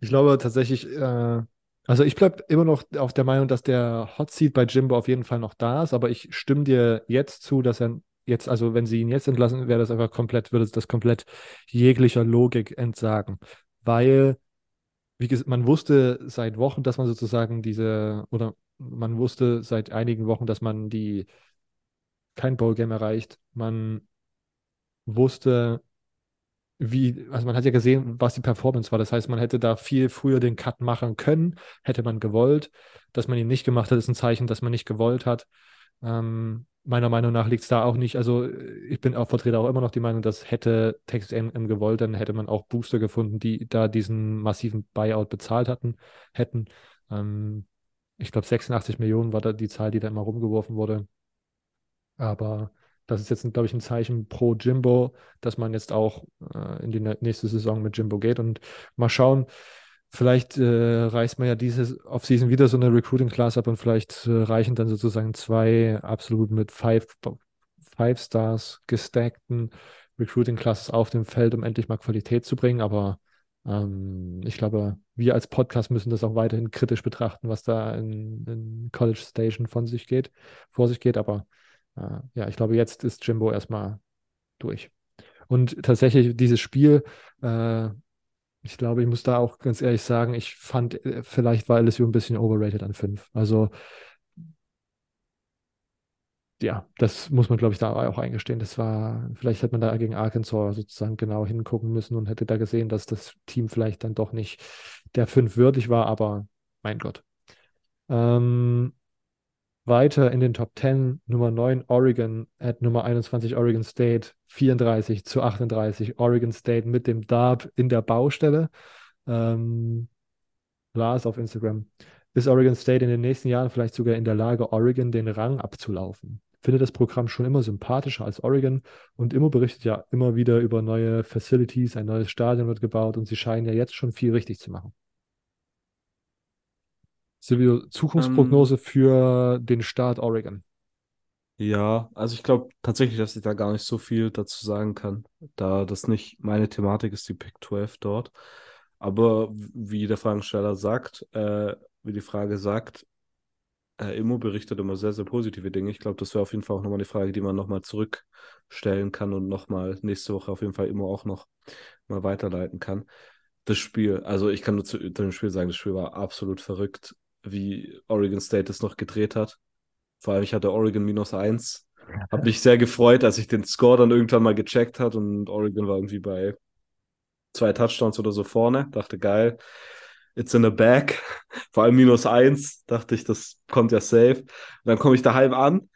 Ich glaube tatsächlich, äh, also ich bleibe immer noch auf der Meinung, dass der Hot Seat bei Jimbo auf jeden Fall noch da ist, aber ich stimme dir jetzt zu, dass er jetzt, also wenn sie ihn jetzt entlassen, wäre das einfach komplett, würde das komplett jeglicher Logik entsagen. Weil, wie gesagt, man wusste seit Wochen, dass man sozusagen diese, oder man wusste seit einigen Wochen, dass man die kein Bowl-Game erreicht. Man wusste, wie, also man hat ja gesehen, was die Performance war. Das heißt, man hätte da viel früher den Cut machen können, hätte man gewollt. Dass man ihn nicht gemacht hat, ist ein Zeichen, dass man nicht gewollt hat. Ähm, meiner Meinung nach liegt es da auch nicht. Also ich bin auch Vertreter auch immer noch die Meinung, dass hätte Texas A&M gewollt, dann hätte man auch Booster gefunden, die da diesen massiven Buyout bezahlt hatten, hätten. Ähm, ich glaube 86 Millionen war da die Zahl, die da immer rumgeworfen wurde. Aber das ist jetzt, glaube ich, ein Zeichen pro Jimbo, dass man jetzt auch äh, in die nächste Saison mit Jimbo geht und mal schauen, Vielleicht äh, reißt man ja diese Offseason wieder so eine Recruiting-Class ab und vielleicht äh, reichen dann sozusagen zwei absolut mit Five, Five Stars gestackten Recruiting-Classes auf dem Feld, um endlich mal Qualität zu bringen. Aber ähm, ich glaube, wir als Podcast müssen das auch weiterhin kritisch betrachten, was da in, in College Station von sich geht, vor sich geht. Aber ja, ich glaube, jetzt ist Jimbo erstmal durch. Und tatsächlich dieses Spiel, äh, ich glaube, ich muss da auch ganz ehrlich sagen, ich fand, äh, vielleicht war LSU ein bisschen overrated an 5. Also, ja, das muss man, glaube ich, da auch eingestehen. Das war, vielleicht hätte man da gegen Arkansas sozusagen genau hingucken müssen und hätte da gesehen, dass das Team vielleicht dann doch nicht der 5 würdig war, aber mein Gott. Ähm, weiter in den Top 10, Nummer 9 Oregon, at Nummer 21 Oregon State, 34 zu 38. Oregon State mit dem Dab in der Baustelle. Ähm, Lars auf Instagram. Ist Oregon State in den nächsten Jahren vielleicht sogar in der Lage, Oregon den Rang abzulaufen? Finde das Programm schon immer sympathischer als Oregon und immer berichtet ja immer wieder über neue Facilities, ein neues Stadion wird gebaut und sie scheinen ja jetzt schon viel richtig zu machen. Silvio, Zukunftsprognose ähm, für den Staat Oregon. Ja, also ich glaube tatsächlich, dass ich da gar nicht so viel dazu sagen kann, da das nicht meine Thematik ist, die Pick 12 dort. Aber wie der Fragensteller sagt, äh, wie die Frage sagt, äh, Immo berichtet immer sehr, sehr positive Dinge. Ich glaube, das wäre auf jeden Fall auch nochmal eine Frage, die man nochmal zurückstellen kann und nochmal nächste Woche auf jeden Fall Immo auch noch mal weiterleiten kann. Das Spiel, also ich kann nur zu dem Spiel sagen, das Spiel war absolut verrückt wie Oregon State es noch gedreht hat. Vor allem, ich hatte Oregon minus eins. Habe mich sehr gefreut, als ich den Score dann irgendwann mal gecheckt hat und Oregon war irgendwie bei zwei Touchdowns oder so vorne. Dachte, geil. It's in a bag. Vor allem minus eins. Dachte ich, das kommt ja safe. Und dann komme ich daheim an.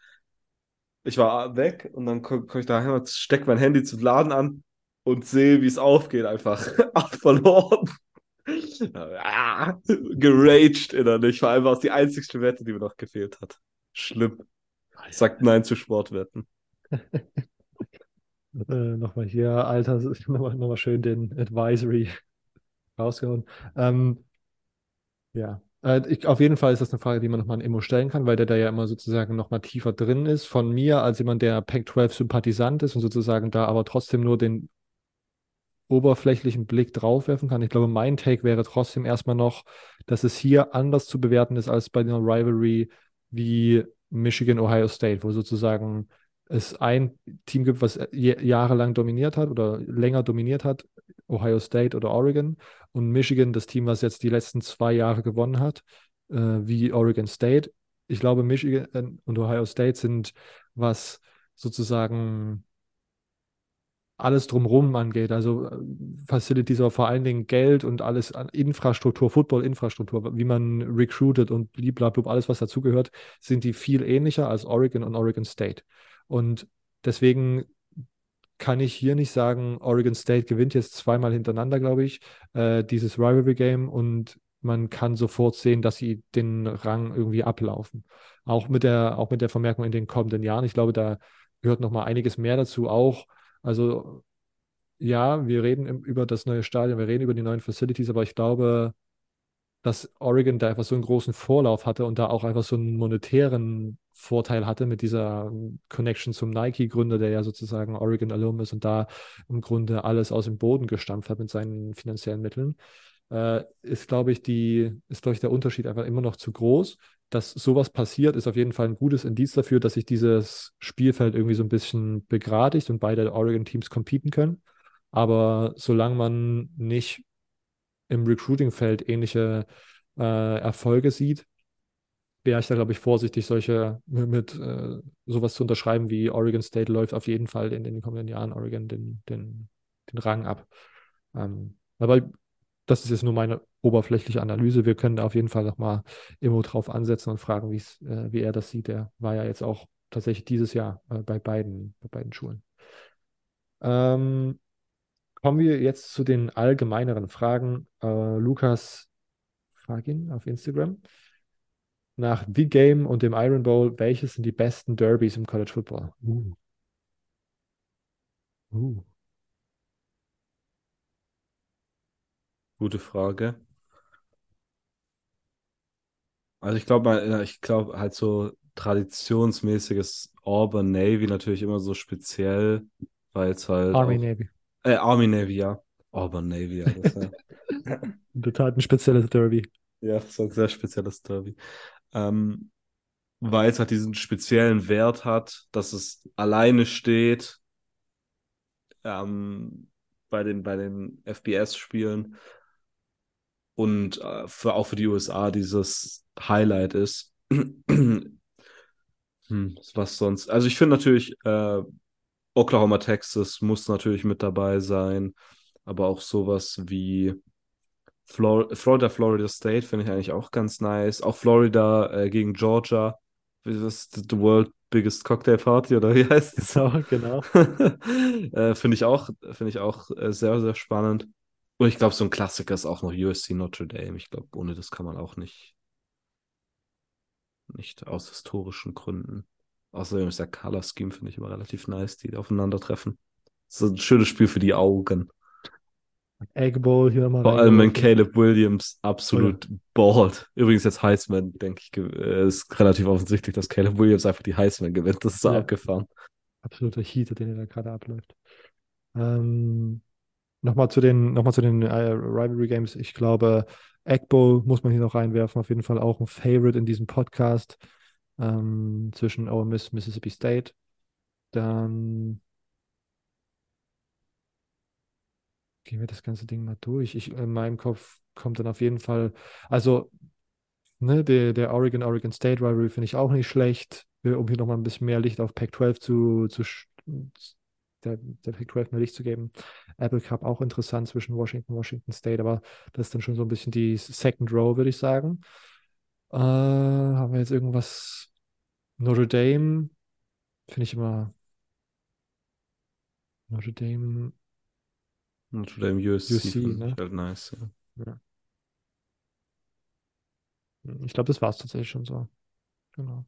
Ich war weg und dann komme komm ich daheim und stecke mein Handy zum Laden an und sehe, wie es aufgeht. Einfach verloren ah, geraged innerlich. Vor allem war es die einzigste Wette, die mir noch gefehlt hat. Schlimm. Sagt Nein zu Sportwetten. äh, nochmal hier, Alter, nochmal noch mal schön den Advisory rausgehauen. Ähm, ja, äh, ich, auf jeden Fall ist das eine Frage, die man nochmal an Immo stellen kann, weil der da ja immer sozusagen nochmal tiefer drin ist. Von mir als jemand, der Pac-12-Sympathisant ist und sozusagen da aber trotzdem nur den oberflächlichen Blick drauf werfen kann. Ich glaube, mein Take wäre trotzdem erstmal noch, dass es hier anders zu bewerten ist als bei einer Rivalry wie Michigan, Ohio State, wo sozusagen es ein Team gibt, was jahrelang dominiert hat oder länger dominiert hat, Ohio State oder Oregon, und Michigan, das Team, was jetzt die letzten zwei Jahre gewonnen hat, äh, wie Oregon State. Ich glaube, Michigan und Ohio State sind, was sozusagen alles drumherum angeht, also äh, Facilities, aber vor allen Dingen Geld und alles an Infrastruktur, Football-Infrastruktur, wie man recruited und blablabla, alles, was dazugehört, sind die viel ähnlicher als Oregon und Oregon State. Und deswegen kann ich hier nicht sagen, Oregon State gewinnt jetzt zweimal hintereinander, glaube ich, äh, dieses Rivalry-Game und man kann sofort sehen, dass sie den Rang irgendwie ablaufen. Auch mit der, auch mit der Vermerkung in den kommenden Jahren. Ich glaube, da gehört noch mal einiges mehr dazu, auch also ja, wir reden über das neue Stadion, wir reden über die neuen Facilities, aber ich glaube, dass Oregon da einfach so einen großen Vorlauf hatte und da auch einfach so einen monetären Vorteil hatte mit dieser Connection zum Nike-Gründer, der ja sozusagen Oregon Alum ist und da im Grunde alles aus dem Boden gestampft hat mit seinen finanziellen Mitteln, äh, ist, glaube ich, die, ist, glaube ich, der Unterschied einfach immer noch zu groß dass sowas passiert, ist auf jeden Fall ein gutes Indiz dafür, dass sich dieses Spielfeld irgendwie so ein bisschen begradigt und beide Oregon-Teams competen können. Aber solange man nicht im Recruiting-Feld ähnliche äh, Erfolge sieht, wäre ich da, glaube ich, vorsichtig, solche mit äh, sowas zu unterschreiben wie Oregon State läuft auf jeden Fall in den kommenden Jahren Oregon den, den den Rang ab. Ähm, aber das ist jetzt nur meine oberflächliche Analyse. Wir können da auf jeden Fall nochmal Immo drauf ansetzen und fragen, äh, wie er das sieht. Er war ja jetzt auch tatsächlich dieses Jahr äh, bei, beiden, bei beiden Schulen. Ähm, kommen wir jetzt zu den allgemeineren Fragen. Äh, Lukas Fragin auf Instagram. Nach The Game und dem Iron Bowl, welches sind die besten Derbys im College Football? Uh. Uh. Gute Frage. Also ich glaube, ich glaube halt so traditionsmäßiges Auburn Navy natürlich immer so speziell, weil es halt Army auch, Navy. Äh, Army Navy, ja. Auburn Navy, ja. Das, ja. Tat ein spezielles Derby. Ja, das ist ein sehr spezielles Derby. Ähm, weil es halt diesen speziellen Wert hat, dass es alleine steht ähm, bei den, bei den FBS-Spielen und äh, für, auch für die USA dieses Highlight ist. hm, was sonst? Also ich finde natürlich, äh, Oklahoma, Texas muss natürlich mit dabei sein, aber auch sowas wie Flor Florida, Florida State finde ich eigentlich auch ganz nice. Auch Florida äh, gegen Georgia. Das ist The World Biggest Cocktail Party oder wie heißt es? Genau, genau. äh, finde ich auch, finde ich auch äh, sehr, sehr spannend. Und ich glaube, so ein Klassiker ist auch noch USC Notre Dame. Ich glaube, ohne das kann man auch nicht, nicht aus historischen Gründen. Außerdem ist der Color Scheme, finde ich, immer relativ nice, die aufeinandertreffen. So ein schönes Spiel für die Augen. Egg Bowl hier mal. Vor allem, wenn Caleb Williams absolut oh ballt. Übrigens jetzt Heisman, denke ich, äh, ist relativ offensichtlich, dass Caleb Williams einfach die Heisman gewinnt. Das ist ja. abgefahren. Absoluter Heater, den er da gerade abläuft. Ähm, Nochmal zu den, noch zu den äh, Rivalry Games. Ich glaube, Egg Bowl muss man hier noch reinwerfen. Auf jeden Fall auch ein Favorite in diesem Podcast ähm, zwischen Ole Miss, Mississippi State. Dann gehen wir das ganze Ding mal durch. Ich, in meinem Kopf kommt dann auf jeden Fall, also ne, der, der Oregon, Oregon State Rivalry finde ich auch nicht schlecht, äh, um hier nochmal ein bisschen mehr Licht auf Pac-12 zu, zu der, der Pac-12 mehr Licht zu geben. Apple Cup auch interessant zwischen Washington und Washington State, aber das ist dann schon so ein bisschen die Second Row, würde ich sagen. Äh, haben wir jetzt irgendwas? Notre Dame finde ich immer. Notre Dame. Notre Dame USC, USC ne? halt nice. Ja. ja. Ich glaube, das war es tatsächlich schon so. Genau.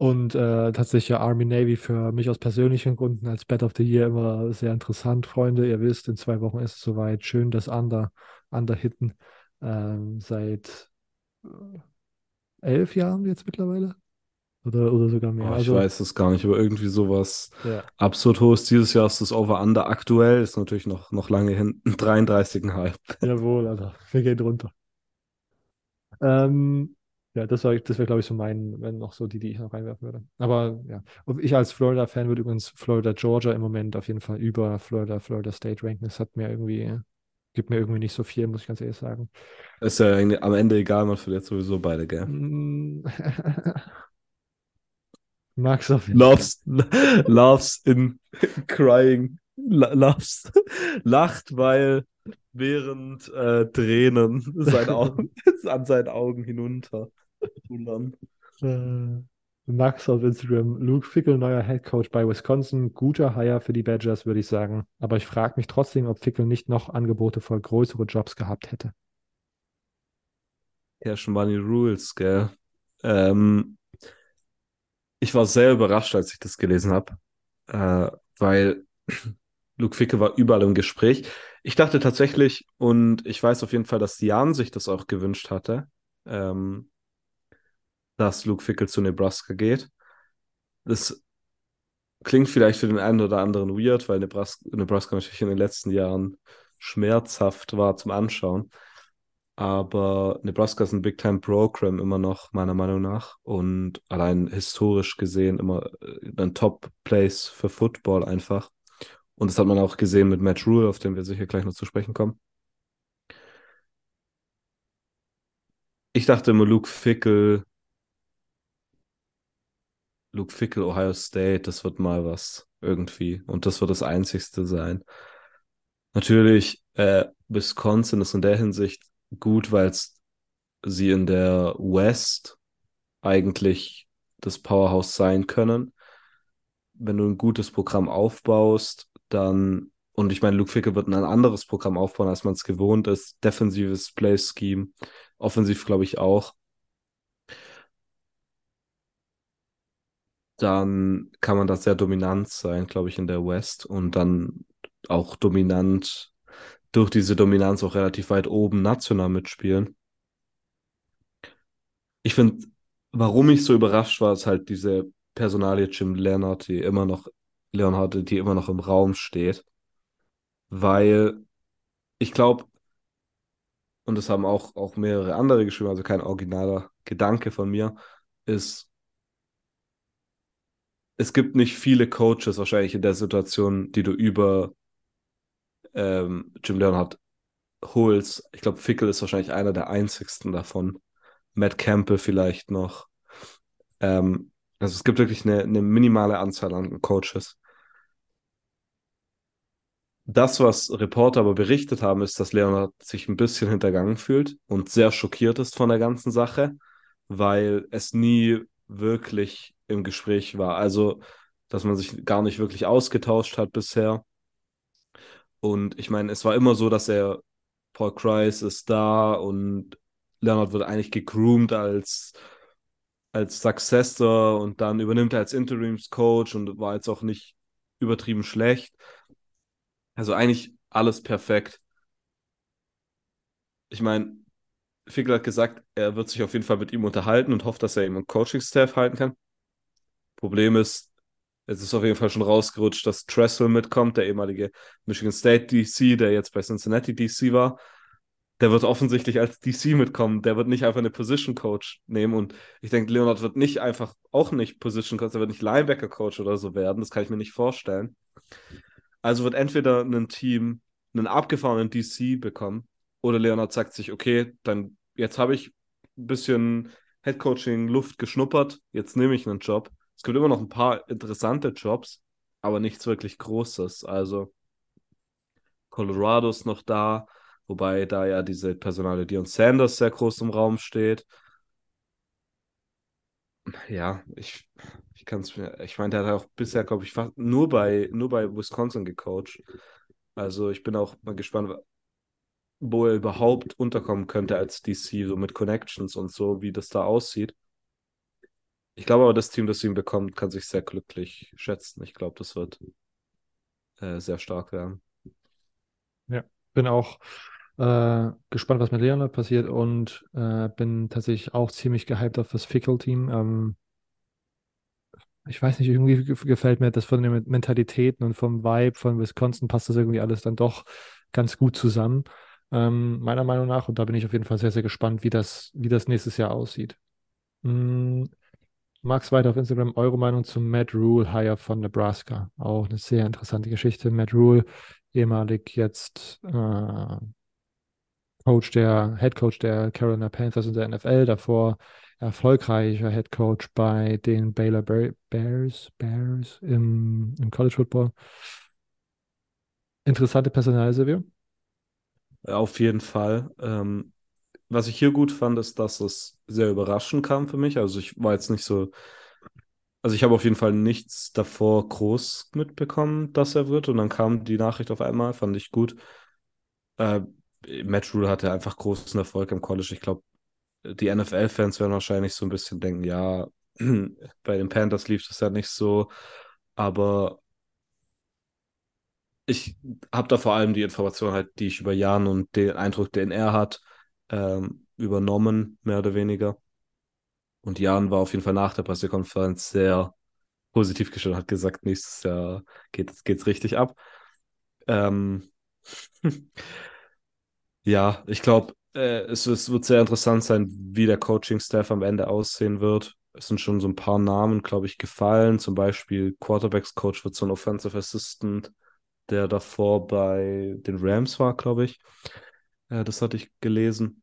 Und äh, tatsächlich Army Navy für mich aus persönlichen Gründen als Bad of the Year immer sehr interessant, Freunde. Ihr wisst, in zwei Wochen ist es soweit. Schön das Under, Under hitten. Ähm, seit äh, elf Jahren jetzt mittlerweile. Oder, oder sogar mehr. Oh, ich also, weiß es gar nicht, aber irgendwie sowas ja. absurd hohes. Dieses Jahr ist das Over-Under aktuell, ist natürlich noch, noch lange hinten. 33,5. Jawohl, Alter. Wir gehen runter. Ähm, ja, das war, das wäre, glaube ich, so mein, wenn noch so die, die ich noch reinwerfen würde. Aber ja, ich als Florida-Fan würde übrigens Florida Georgia im Moment auf jeden Fall über Florida, Florida State ranken. Das hat mir irgendwie, gibt mir irgendwie nicht so viel, muss ich ganz ehrlich sagen. Ist ja am Ende egal, man verliert sowieso beide, gell? Mm. Mag's auf jeden loves, loves in crying, loves, lacht, weil während äh, Tränen sein Augen, an seinen Augen hinunter. Äh, Max auf Instagram, Luke Fickel, neuer Head Coach bei Wisconsin, guter Hire für die Badgers, würde ich sagen. Aber ich frage mich trotzdem, ob Fickel nicht noch Angebote für größere Jobs gehabt hätte. Ja, schon mal die Rules, gell? Ähm, ich war sehr überrascht, als ich das gelesen habe, äh, weil Luke Ficke war überall im Gespräch. Ich dachte tatsächlich, und ich weiß auf jeden Fall, dass Jan sich das auch gewünscht hatte, ähm, dass Luke Fickel zu Nebraska geht. Das klingt vielleicht für den einen oder anderen weird, weil Nebraska, Nebraska natürlich in den letzten Jahren schmerzhaft war zum Anschauen. Aber Nebraska ist ein Big-Time-Program immer noch, meiner Meinung nach. Und allein historisch gesehen immer äh, ein Top-Place für Football einfach. Und das hat man auch gesehen mit Matt Rule, auf den wir sicher gleich noch zu sprechen kommen. Ich dachte immer, Luke Fickel, Luke Fickel, Ohio State, das wird mal was irgendwie. Und das wird das Einzigste sein. Natürlich, äh, Wisconsin ist in der Hinsicht gut, weil sie in der West eigentlich das Powerhouse sein können. Wenn du ein gutes Programm aufbaust, dann, und ich meine, Luke Fickel wird ein anderes Programm aufbauen, als man es gewohnt ist. Defensives Play-Scheme, offensiv glaube ich auch. Dann kann man da sehr dominant sein, glaube ich, in der West und dann auch dominant durch diese Dominanz auch relativ weit oben national mitspielen. Ich finde, warum ich so überrascht war, ist halt diese Personalie Jim Leonard, die immer noch, Leonhardt, die immer noch im Raum steht. Weil ich glaube, und das haben auch, auch mehrere andere geschrieben, also kein originaler Gedanke von mir, ist, es gibt nicht viele Coaches wahrscheinlich in der Situation, die du über ähm, Jim Leonhardt holst. Ich glaube, Fickel ist wahrscheinlich einer der einzigsten davon. Matt Campbell vielleicht noch. Ähm, also es gibt wirklich eine, eine minimale Anzahl an Coaches. Das, was Reporter aber berichtet haben, ist, dass Leonard sich ein bisschen hintergangen fühlt und sehr schockiert ist von der ganzen Sache, weil es nie wirklich im Gespräch war. Also, dass man sich gar nicht wirklich ausgetauscht hat bisher. Und ich meine, es war immer so, dass er, Paul Kreis ist da und Leonard wird eigentlich gegroomt als, als Successor und dann übernimmt er als Interimscoach und war jetzt auch nicht übertrieben schlecht. Also eigentlich alles perfekt. Ich meine, Fickler hat gesagt, er wird sich auf jeden Fall mit ihm unterhalten und hofft, dass er ihm einen Coaching-Staff halten kann. Problem ist, es ist auf jeden Fall schon rausgerutscht, dass Tressel mitkommt, der ehemalige Michigan State DC, der jetzt bei Cincinnati DC war. Der wird offensichtlich als DC mitkommen. Der wird nicht einfach eine Position Coach nehmen. Und ich denke, Leonard wird nicht einfach auch nicht Position Coach, er wird nicht Linebacker Coach oder so werden. Das kann ich mir nicht vorstellen. Also wird entweder ein Team einen abgefahrenen DC bekommen oder Leonard sagt sich, okay, dann jetzt habe ich ein bisschen Headcoaching Luft geschnuppert, jetzt nehme ich einen Job. Es gibt immer noch ein paar interessante Jobs, aber nichts wirklich Großes. Also Colorado ist noch da, wobei da ja diese Personale Dion Sanders sehr groß im Raum steht. Ja, ich, ich kann es mir, ich meine, der hat auch bisher, glaube ich, fast nur bei, nur bei Wisconsin gecoacht. Also ich bin auch mal gespannt, wo er überhaupt unterkommen könnte als DC, so mit Connections und so, wie das da aussieht. Ich glaube aber, das Team, das ihn bekommt, kann sich sehr glücklich schätzen. Ich glaube, das wird äh, sehr stark werden. Ja, bin auch äh, gespannt, was mit Leonard passiert und äh, bin tatsächlich auch ziemlich gehypt auf das Fickle-Team. Ähm, ich weiß nicht, irgendwie gefällt mir das von den Mentalitäten und vom Vibe von Wisconsin passt das irgendwie alles dann doch ganz gut zusammen, ähm, meiner Meinung nach. Und da bin ich auf jeden Fall sehr, sehr gespannt, wie das, wie das nächstes Jahr aussieht. Mm, Max weiter auf Instagram, eure Meinung zum Matt Rule Hire von Nebraska. Auch eine sehr interessante Geschichte. Matt Rule, ehemalig jetzt äh, Coach der, Head Coach der Carolina Panthers in der NFL, davor erfolgreicher Head Coach bei den Baylor Bears, Bears im, im College Football. Interessante Personal. Auf jeden Fall. Ähm, was ich hier gut fand, ist, dass es sehr überraschend kam für mich. Also ich war jetzt nicht so, also ich habe auf jeden Fall nichts davor groß mitbekommen, dass er wird. Und dann kam die Nachricht auf einmal, fand ich gut. Äh, Matt Rule hatte einfach großen Erfolg im College. Ich glaube, die NFL-Fans werden wahrscheinlich so ein bisschen denken, ja, bei den Panthers lief das ja nicht so, aber ich habe da vor allem die Information halt, die ich über Jan und den Eindruck, den er hat, ähm, übernommen, mehr oder weniger. Und Jan war auf jeden Fall nach der Pressekonferenz sehr positiv gestimmt, hat gesagt, nächstes Jahr geht es richtig ab. Ähm, ja, ich glaube, äh, es, es, wird sehr interessant sein, wie der Coaching-Staff am Ende aussehen wird. Es sind schon so ein paar Namen, glaube ich, gefallen. Zum Beispiel Quarterbacks-Coach wird so ein Offensive Assistant, der davor bei den Rams war, glaube ich. Äh, das hatte ich gelesen.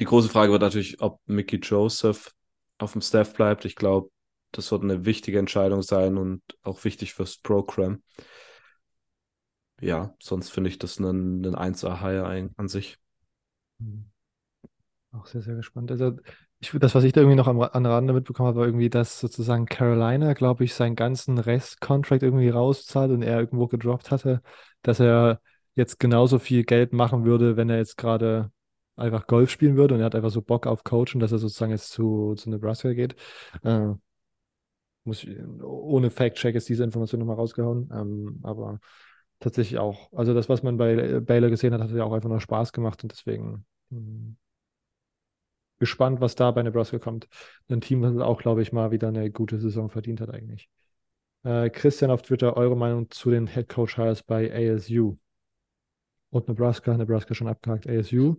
Die große Frage wird natürlich, ob Mickey Joseph auf dem Staff bleibt. Ich glaube, das wird eine wichtige Entscheidung sein und auch wichtig fürs Programm. ja, sonst finde ich das einen, einen 1A-Hire an sich. Hm. Auch sehr, sehr gespannt. Also ich, das, was ich da irgendwie noch am, am Rande mitbekommen habe, war irgendwie, dass sozusagen Carolina, glaube ich, seinen ganzen Rest-Contract irgendwie rauszahlt und er irgendwo gedroppt hatte, dass er jetzt genauso viel Geld machen würde, wenn er jetzt gerade einfach Golf spielen würde und er hat einfach so Bock auf Coachen, dass er sozusagen jetzt zu, zu Nebraska geht. Äh, muss ich, ohne Fact-Check ist diese Information nochmal rausgehauen, ähm, aber tatsächlich auch, also das, was man bei Baylor gesehen hat, hat ja auch einfach nur Spaß gemacht und deswegen mh, hm, gespannt, was da bei Nebraska kommt. Ein Team, das auch, glaube ich, mal wieder eine gute Saison verdient hat eigentlich. Äh, Christian auf Twitter, eure Meinung zu den Head Coach Hires bei ASU? Und Nebraska, Nebraska schon abgehakt, ASU.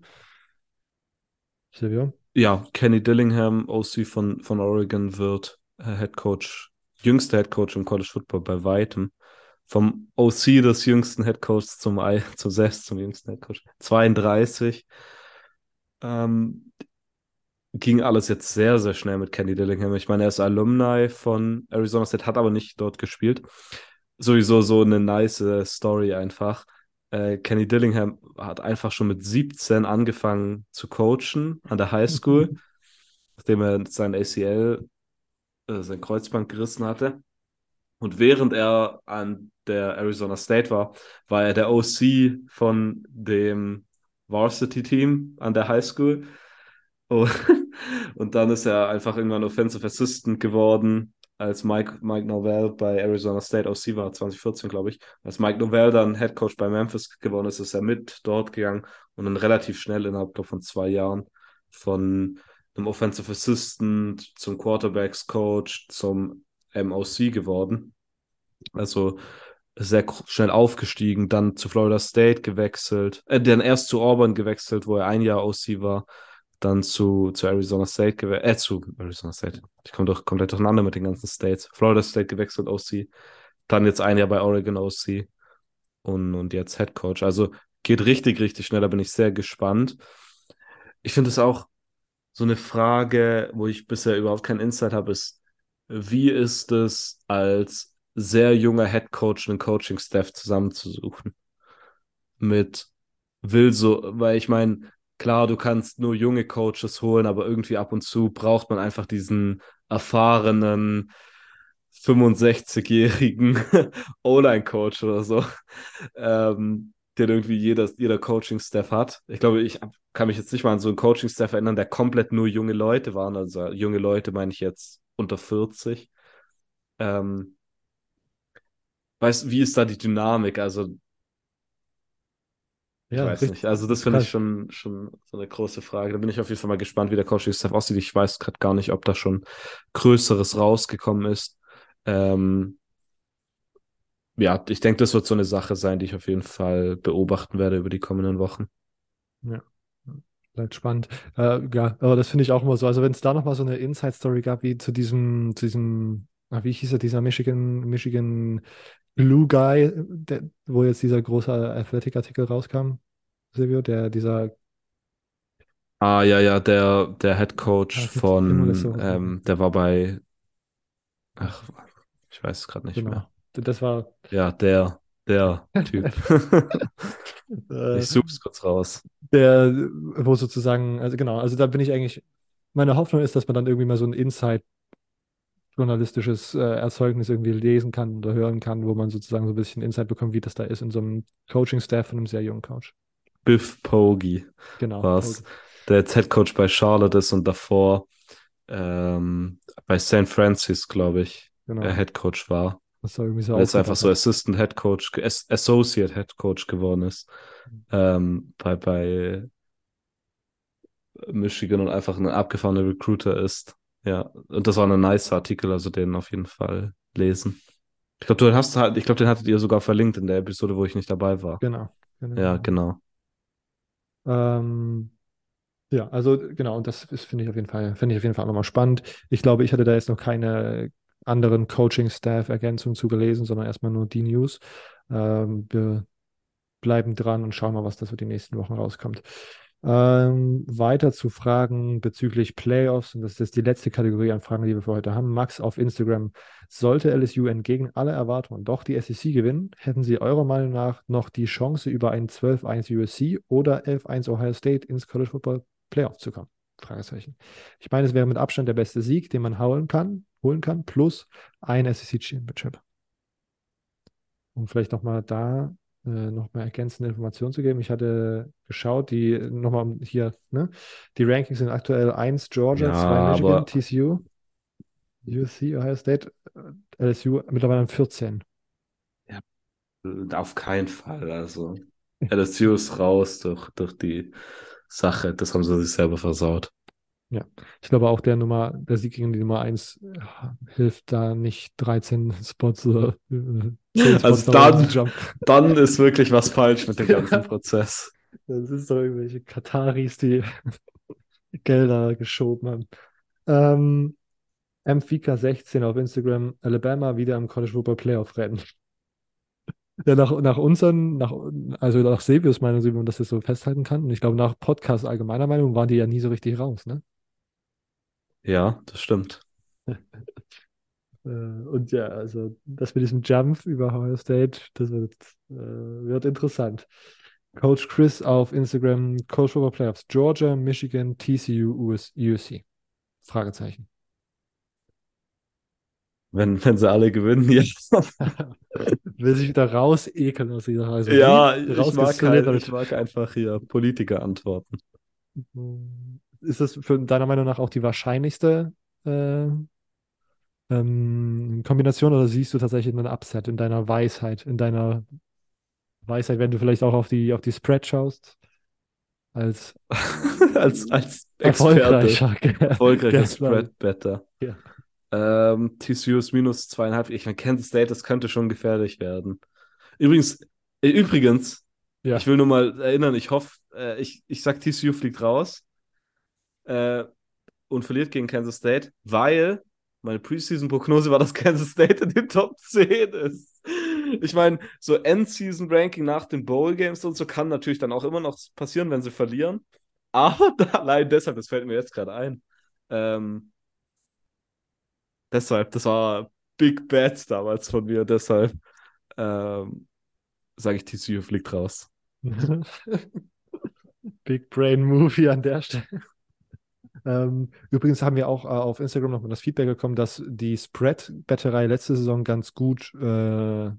Silvio? Ja, Kenny Dillingham, OC von, von Oregon, wird äh, Head Coach, jüngster Head Coach im College Football bei weitem. Vom OC des jüngsten Head Coaches zum, zum selbst zum jüngsten Head Coach. 32. Ähm, ging alles jetzt sehr, sehr schnell mit Kenny Dillingham. Ich meine, er ist Alumni von Arizona State, hat aber nicht dort gespielt. Sowieso so eine nice Story einfach. Äh, Kenny Dillingham hat einfach schon mit 17 angefangen zu coachen an der High School, nachdem er sein ACL, äh, sein Kreuzband gerissen hatte. Und während er an der Arizona State war, war er der OC von dem Varsity-Team an der High School. Oh. Und dann ist er einfach irgendwann Offensive Assistant geworden, als Mike, Mike Novell bei Arizona State OC war, 2014, glaube ich. Als Mike Novell dann Head Coach bei Memphis geworden ist, ist er mit dort gegangen und dann relativ schnell innerhalb von zwei Jahren von einem Offensive Assistant zum Quarterbacks Coach zum MOC geworden. Also sehr schnell aufgestiegen, dann zu Florida State gewechselt, äh, dann erst zu Auburn gewechselt, wo er ein Jahr OC war, dann zu, zu Arizona State gewechselt, äh, zu Arizona State. Ich komme doch komplett durcheinander mit den ganzen States. Florida State gewechselt, OC. Dann jetzt ein Jahr bei Oregon OC und, und jetzt Head Coach. Also geht richtig, richtig schnell, da bin ich sehr gespannt. Ich finde es auch so eine Frage, wo ich bisher überhaupt keinen Insight habe, ist, wie ist es als sehr junger Head Coach einen Coaching-Staff zusammenzusuchen? Mit will so, weil ich meine, klar, du kannst nur junge Coaches holen, aber irgendwie ab und zu braucht man einfach diesen erfahrenen 65-jährigen O-Line-Coach oder so, ähm, den irgendwie jeder, jeder Coaching-Staff hat. Ich glaube, ich kann mich jetzt nicht mal an so einen Coaching-Staff erinnern, der komplett nur junge Leute waren. Also junge Leute meine ich jetzt unter 40. Ähm, weißt, wie ist da die Dynamik? Also ich ja, weiß richtig. nicht. Also, das finde ich schon, schon so eine große Frage. Da bin ich auf jeden Fall mal gespannt, wie der Coaching-Staff aussieht. Ich weiß gerade gar nicht, ob da schon Größeres rausgekommen ist. Ähm, ja, ich denke, das wird so eine Sache sein, die ich auf jeden Fall beobachten werde über die kommenden Wochen. Ja, bleibt spannend. Äh, ja, aber das finde ich auch immer so. Also, wenn es da nochmal so eine Inside-Story gab, wie zu diesem, zu diesem, wie hieß er, dieser Michigan, Michigan Blue Guy, der, wo jetzt dieser große Athletic-Artikel rauskam, Silvio, der dieser. Ah, ja, ja, der, der Head Coach von, so. ähm, der war bei, ach, ich weiß es gerade nicht genau. mehr. Das war. Ja, der, der Typ. Ich suche es kurz raus. Der, wo sozusagen, also genau, also da bin ich eigentlich, meine Hoffnung ist, dass man dann irgendwie mal so ein Insight journalistisches äh, Erzeugnis irgendwie lesen kann oder hören kann, wo man sozusagen so ein bisschen Insight bekommt, wie das da ist in so einem Coaching-Staff von einem sehr jungen Coach. Biff Poggi genau, was der jetzt Head Coach bei Charlotte ist und davor ähm, bei St. Francis, glaube ich, genau. er Head Coach war. Das war irgendwie so Jetzt einfach so Assistant Head Coach, Associate Head Coach geworden ist mhm. ähm, bei, bei Michigan und einfach ein abgefahrener Recruiter ist. Ja, und das war ein nice Artikel, also den auf jeden Fall lesen. Ich glaube, du hast halt, ich glaube, den hattet ihr sogar verlinkt in der Episode, wo ich nicht dabei war. Genau. genau. Ja, genau. Ähm, ja, also genau, und das finde ich auf jeden Fall, finde ich auf jeden Fall auch nochmal spannend. Ich glaube, ich hatte da jetzt noch keine anderen Coaching-Staff-Ergänzungen zugelesen, sondern erstmal nur die News. Ähm, wir bleiben dran und schauen mal, was da so die nächsten Wochen rauskommt. Ähm, weiter zu Fragen bezüglich Playoffs, und das ist die letzte Kategorie an Fragen, die wir für heute haben. Max auf Instagram. Sollte LSU entgegen aller Erwartungen doch die SEC gewinnen, hätten sie eurer Meinung nach noch die Chance, über einen 12-1 USC oder 11-1 Ohio State ins College Football Playoff zu kommen? Fragezeichen. Ich meine, es wäre mit Abstand der beste Sieg, den man holen kann, holen kann, plus ein SEC Championship. Um vielleicht nochmal da äh, noch mehr ergänzende Informationen zu geben. Ich hatte geschaut, die nochmal hier, ne? Die Rankings sind aktuell 1 Georgia, Ja, 2 Michigan, aber- TCU, USC, Ohio State, LSU mittlerweile an 14. Auf keinen Fall. Also LSU ist raus durch, durch die Sache. Das haben sie sich selber versaut. Ich glaube auch der Nummer, der Sieg gegen die Nummer 1 äh, hilft da nicht 13 Spots oder äh, 10 Spots Also nach oben dann- zu jumpen. Dann ist wirklich was falsch mit dem ganzen Prozess. Das ist doch irgendwelche Kataris, die Gelder geschoben haben. Ähm, MFika16 auf Instagram, Alabama wieder im College Football Playoff rennen. Ja, nach, nach unseren, nach, also nach Sebius Meinung, wie man das jetzt so festhalten kann. Und ich glaube, nach Podcast allgemeiner Meinung waren die ja nie so richtig raus, ne? Ja, das stimmt. Äh, und ja, also das mit diesem Jump über Ohio State, das wird, äh, wird interessant. Coach Chris auf Instagram, Coach Football Playoffs, Georgia, Michigan, TCU, US, USC. Fragezeichen. Wenn, wenn sie alle gewinnen, ja. Will sich wieder raus ekeln aus dieser also Ja, ich mag, halt, ich mag einfach hier Politiker antworten. Ist das für deiner Meinung nach auch die wahrscheinlichste äh, ähm, Kombination oder siehst du tatsächlich einen Upset in deiner Weisheit, in deiner Weisheit, wenn du vielleicht auch auf die, auf die Spread schaust, als als, als Experte. erfolgreicher Erfolgreicher. Spread-Better. Ja. Ähm, TCU ist minus zweieinhalb. Ich meine, Kansas State, das könnte schon gefährlich werden. Übrigens, äh, übrigens, Ja. ich will nur mal erinnern, ich hoffe, äh, ich, ich sag, TCU fliegt raus äh, und verliert gegen Kansas State, weil meine Preseason-Prognose war, dass Kansas State in den Top 10 ist. Ich meine, so End-Season-Ranking nach den Bowl-Games und so kann natürlich dann auch immer noch passieren, wenn sie verlieren. Aber allein deshalb, das fällt mir jetzt gerade ein. Ähm, deshalb, das war Big Bad damals von mir, deshalb ähm, sage ich, TCU fliegt raus. Big Brain Movie an der Stelle. Ähm, übrigens haben wir auch äh, auf Instagram noch mal das Feedback bekommen, dass die Spread-Betterei letzte Saison ganz gut äh,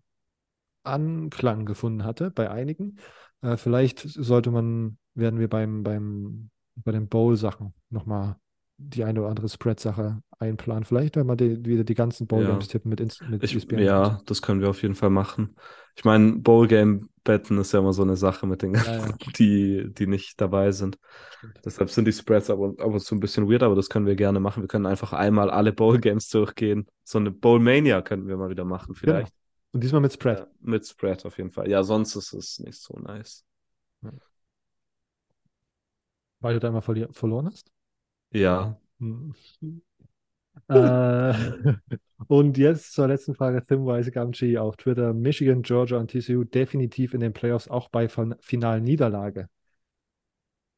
Anklang gefunden hatte bei einigen. Äh, vielleicht sollte man, werden wir beim, beim, bei den Bowl-Sachen nochmal die eine oder andere Spread-Sache einplanen. Vielleicht, wenn man die, wieder die ganzen Bowl-Games Ja. tippen mit, Inst mit Ich, ESPN. ja, das können wir auf jeden Fall machen. Ich meine, Bowl-Game-Betten ist ja immer so eine Sache mit den Ja, ganzen, ja. die, die nicht dabei sind. Stimmt. Deshalb sind die Spreads ab und, ab und zu ein bisschen weird, aber das können wir gerne machen. Wir können einfach einmal alle Bowl-Games durchgehen. So eine Bowl-Mania könnten wir mal wieder machen, vielleicht. Und diesmal mit Spread. Ja, mit Spread auf jeden Fall. Ja, sonst ist es nicht so nice. Weil du da verli- verloren hast. Ja, Hm. äh, und jetzt zur letzten Frage. Thimwise Gamgee auf Twitter. Michigan, Georgia und TCU definitiv in den Playoffs, auch bei fin finalen Niederlage.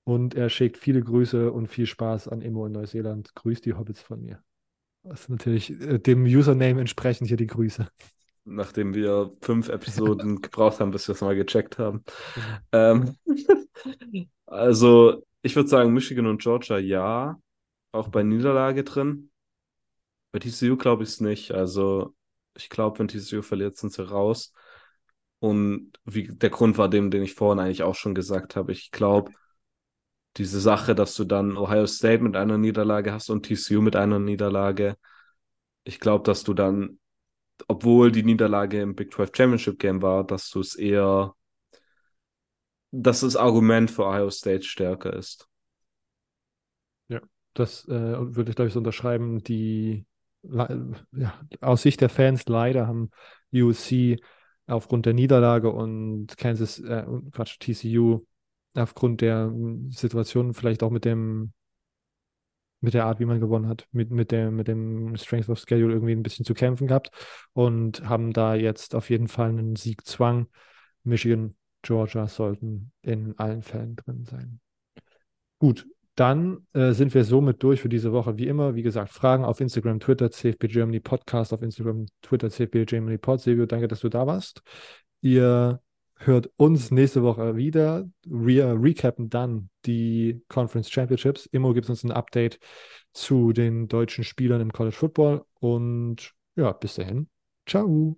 Und er schickt viele Grüße und viel Spaß an Immo in Neuseeland. Grüßt die Hobbits von mir. Das ist natürlich äh, dem Username entsprechend hier die Grüße. nachdem wir fünf Episoden gebraucht haben, bis wir es mal gecheckt haben. Ähm, also, ich würde sagen, Michigan und Georgia ja, auch bei Niederlage drin. Bei TCU glaube ich es nicht. Also, ich glaube, wenn TCU verliert, sind sie raus. Und wie der Grund war dem, den ich vorhin eigentlich auch schon gesagt habe. Ich glaube, diese Sache, dass du dann Ohio State mit einer Niederlage hast und TCU mit einer Niederlage, ich glaube, dass du dann, obwohl die Niederlage im Big 12 Championship Game war, dass du es eher, dass das Argument für Ohio State stärker ist. Das äh, würde ich, glaube ich, so unterschreiben. Die, ja, aus Sicht der Fans leider haben USC aufgrund der Niederlage und Kansas, äh, Quatsch, TCU aufgrund der mm, Situation, vielleicht auch mit dem, mit der Art, wie man gewonnen hat, mit, mit dem, mit dem Strength of Schedule irgendwie ein bisschen zu kämpfen gehabt und haben da jetzt auf jeden Fall einen Siegzwang. Michigan, Georgia sollten in allen Fällen drin sein. Gut, dann äh, sind wir somit durch für diese Woche. Wie immer, wie gesagt, Fragen auf Instagram, Twitter, CFB Germany Podcast auf Instagram, Twitter, CFB Germany Pod. Silvio, danke, dass du da warst. Ihr hört uns nächste Woche wieder. Wir recappen dann die Conference Championships. Immo gibt uns ein Update zu den deutschen Spielern im College Football. Und ja, bis dahin. Ciao.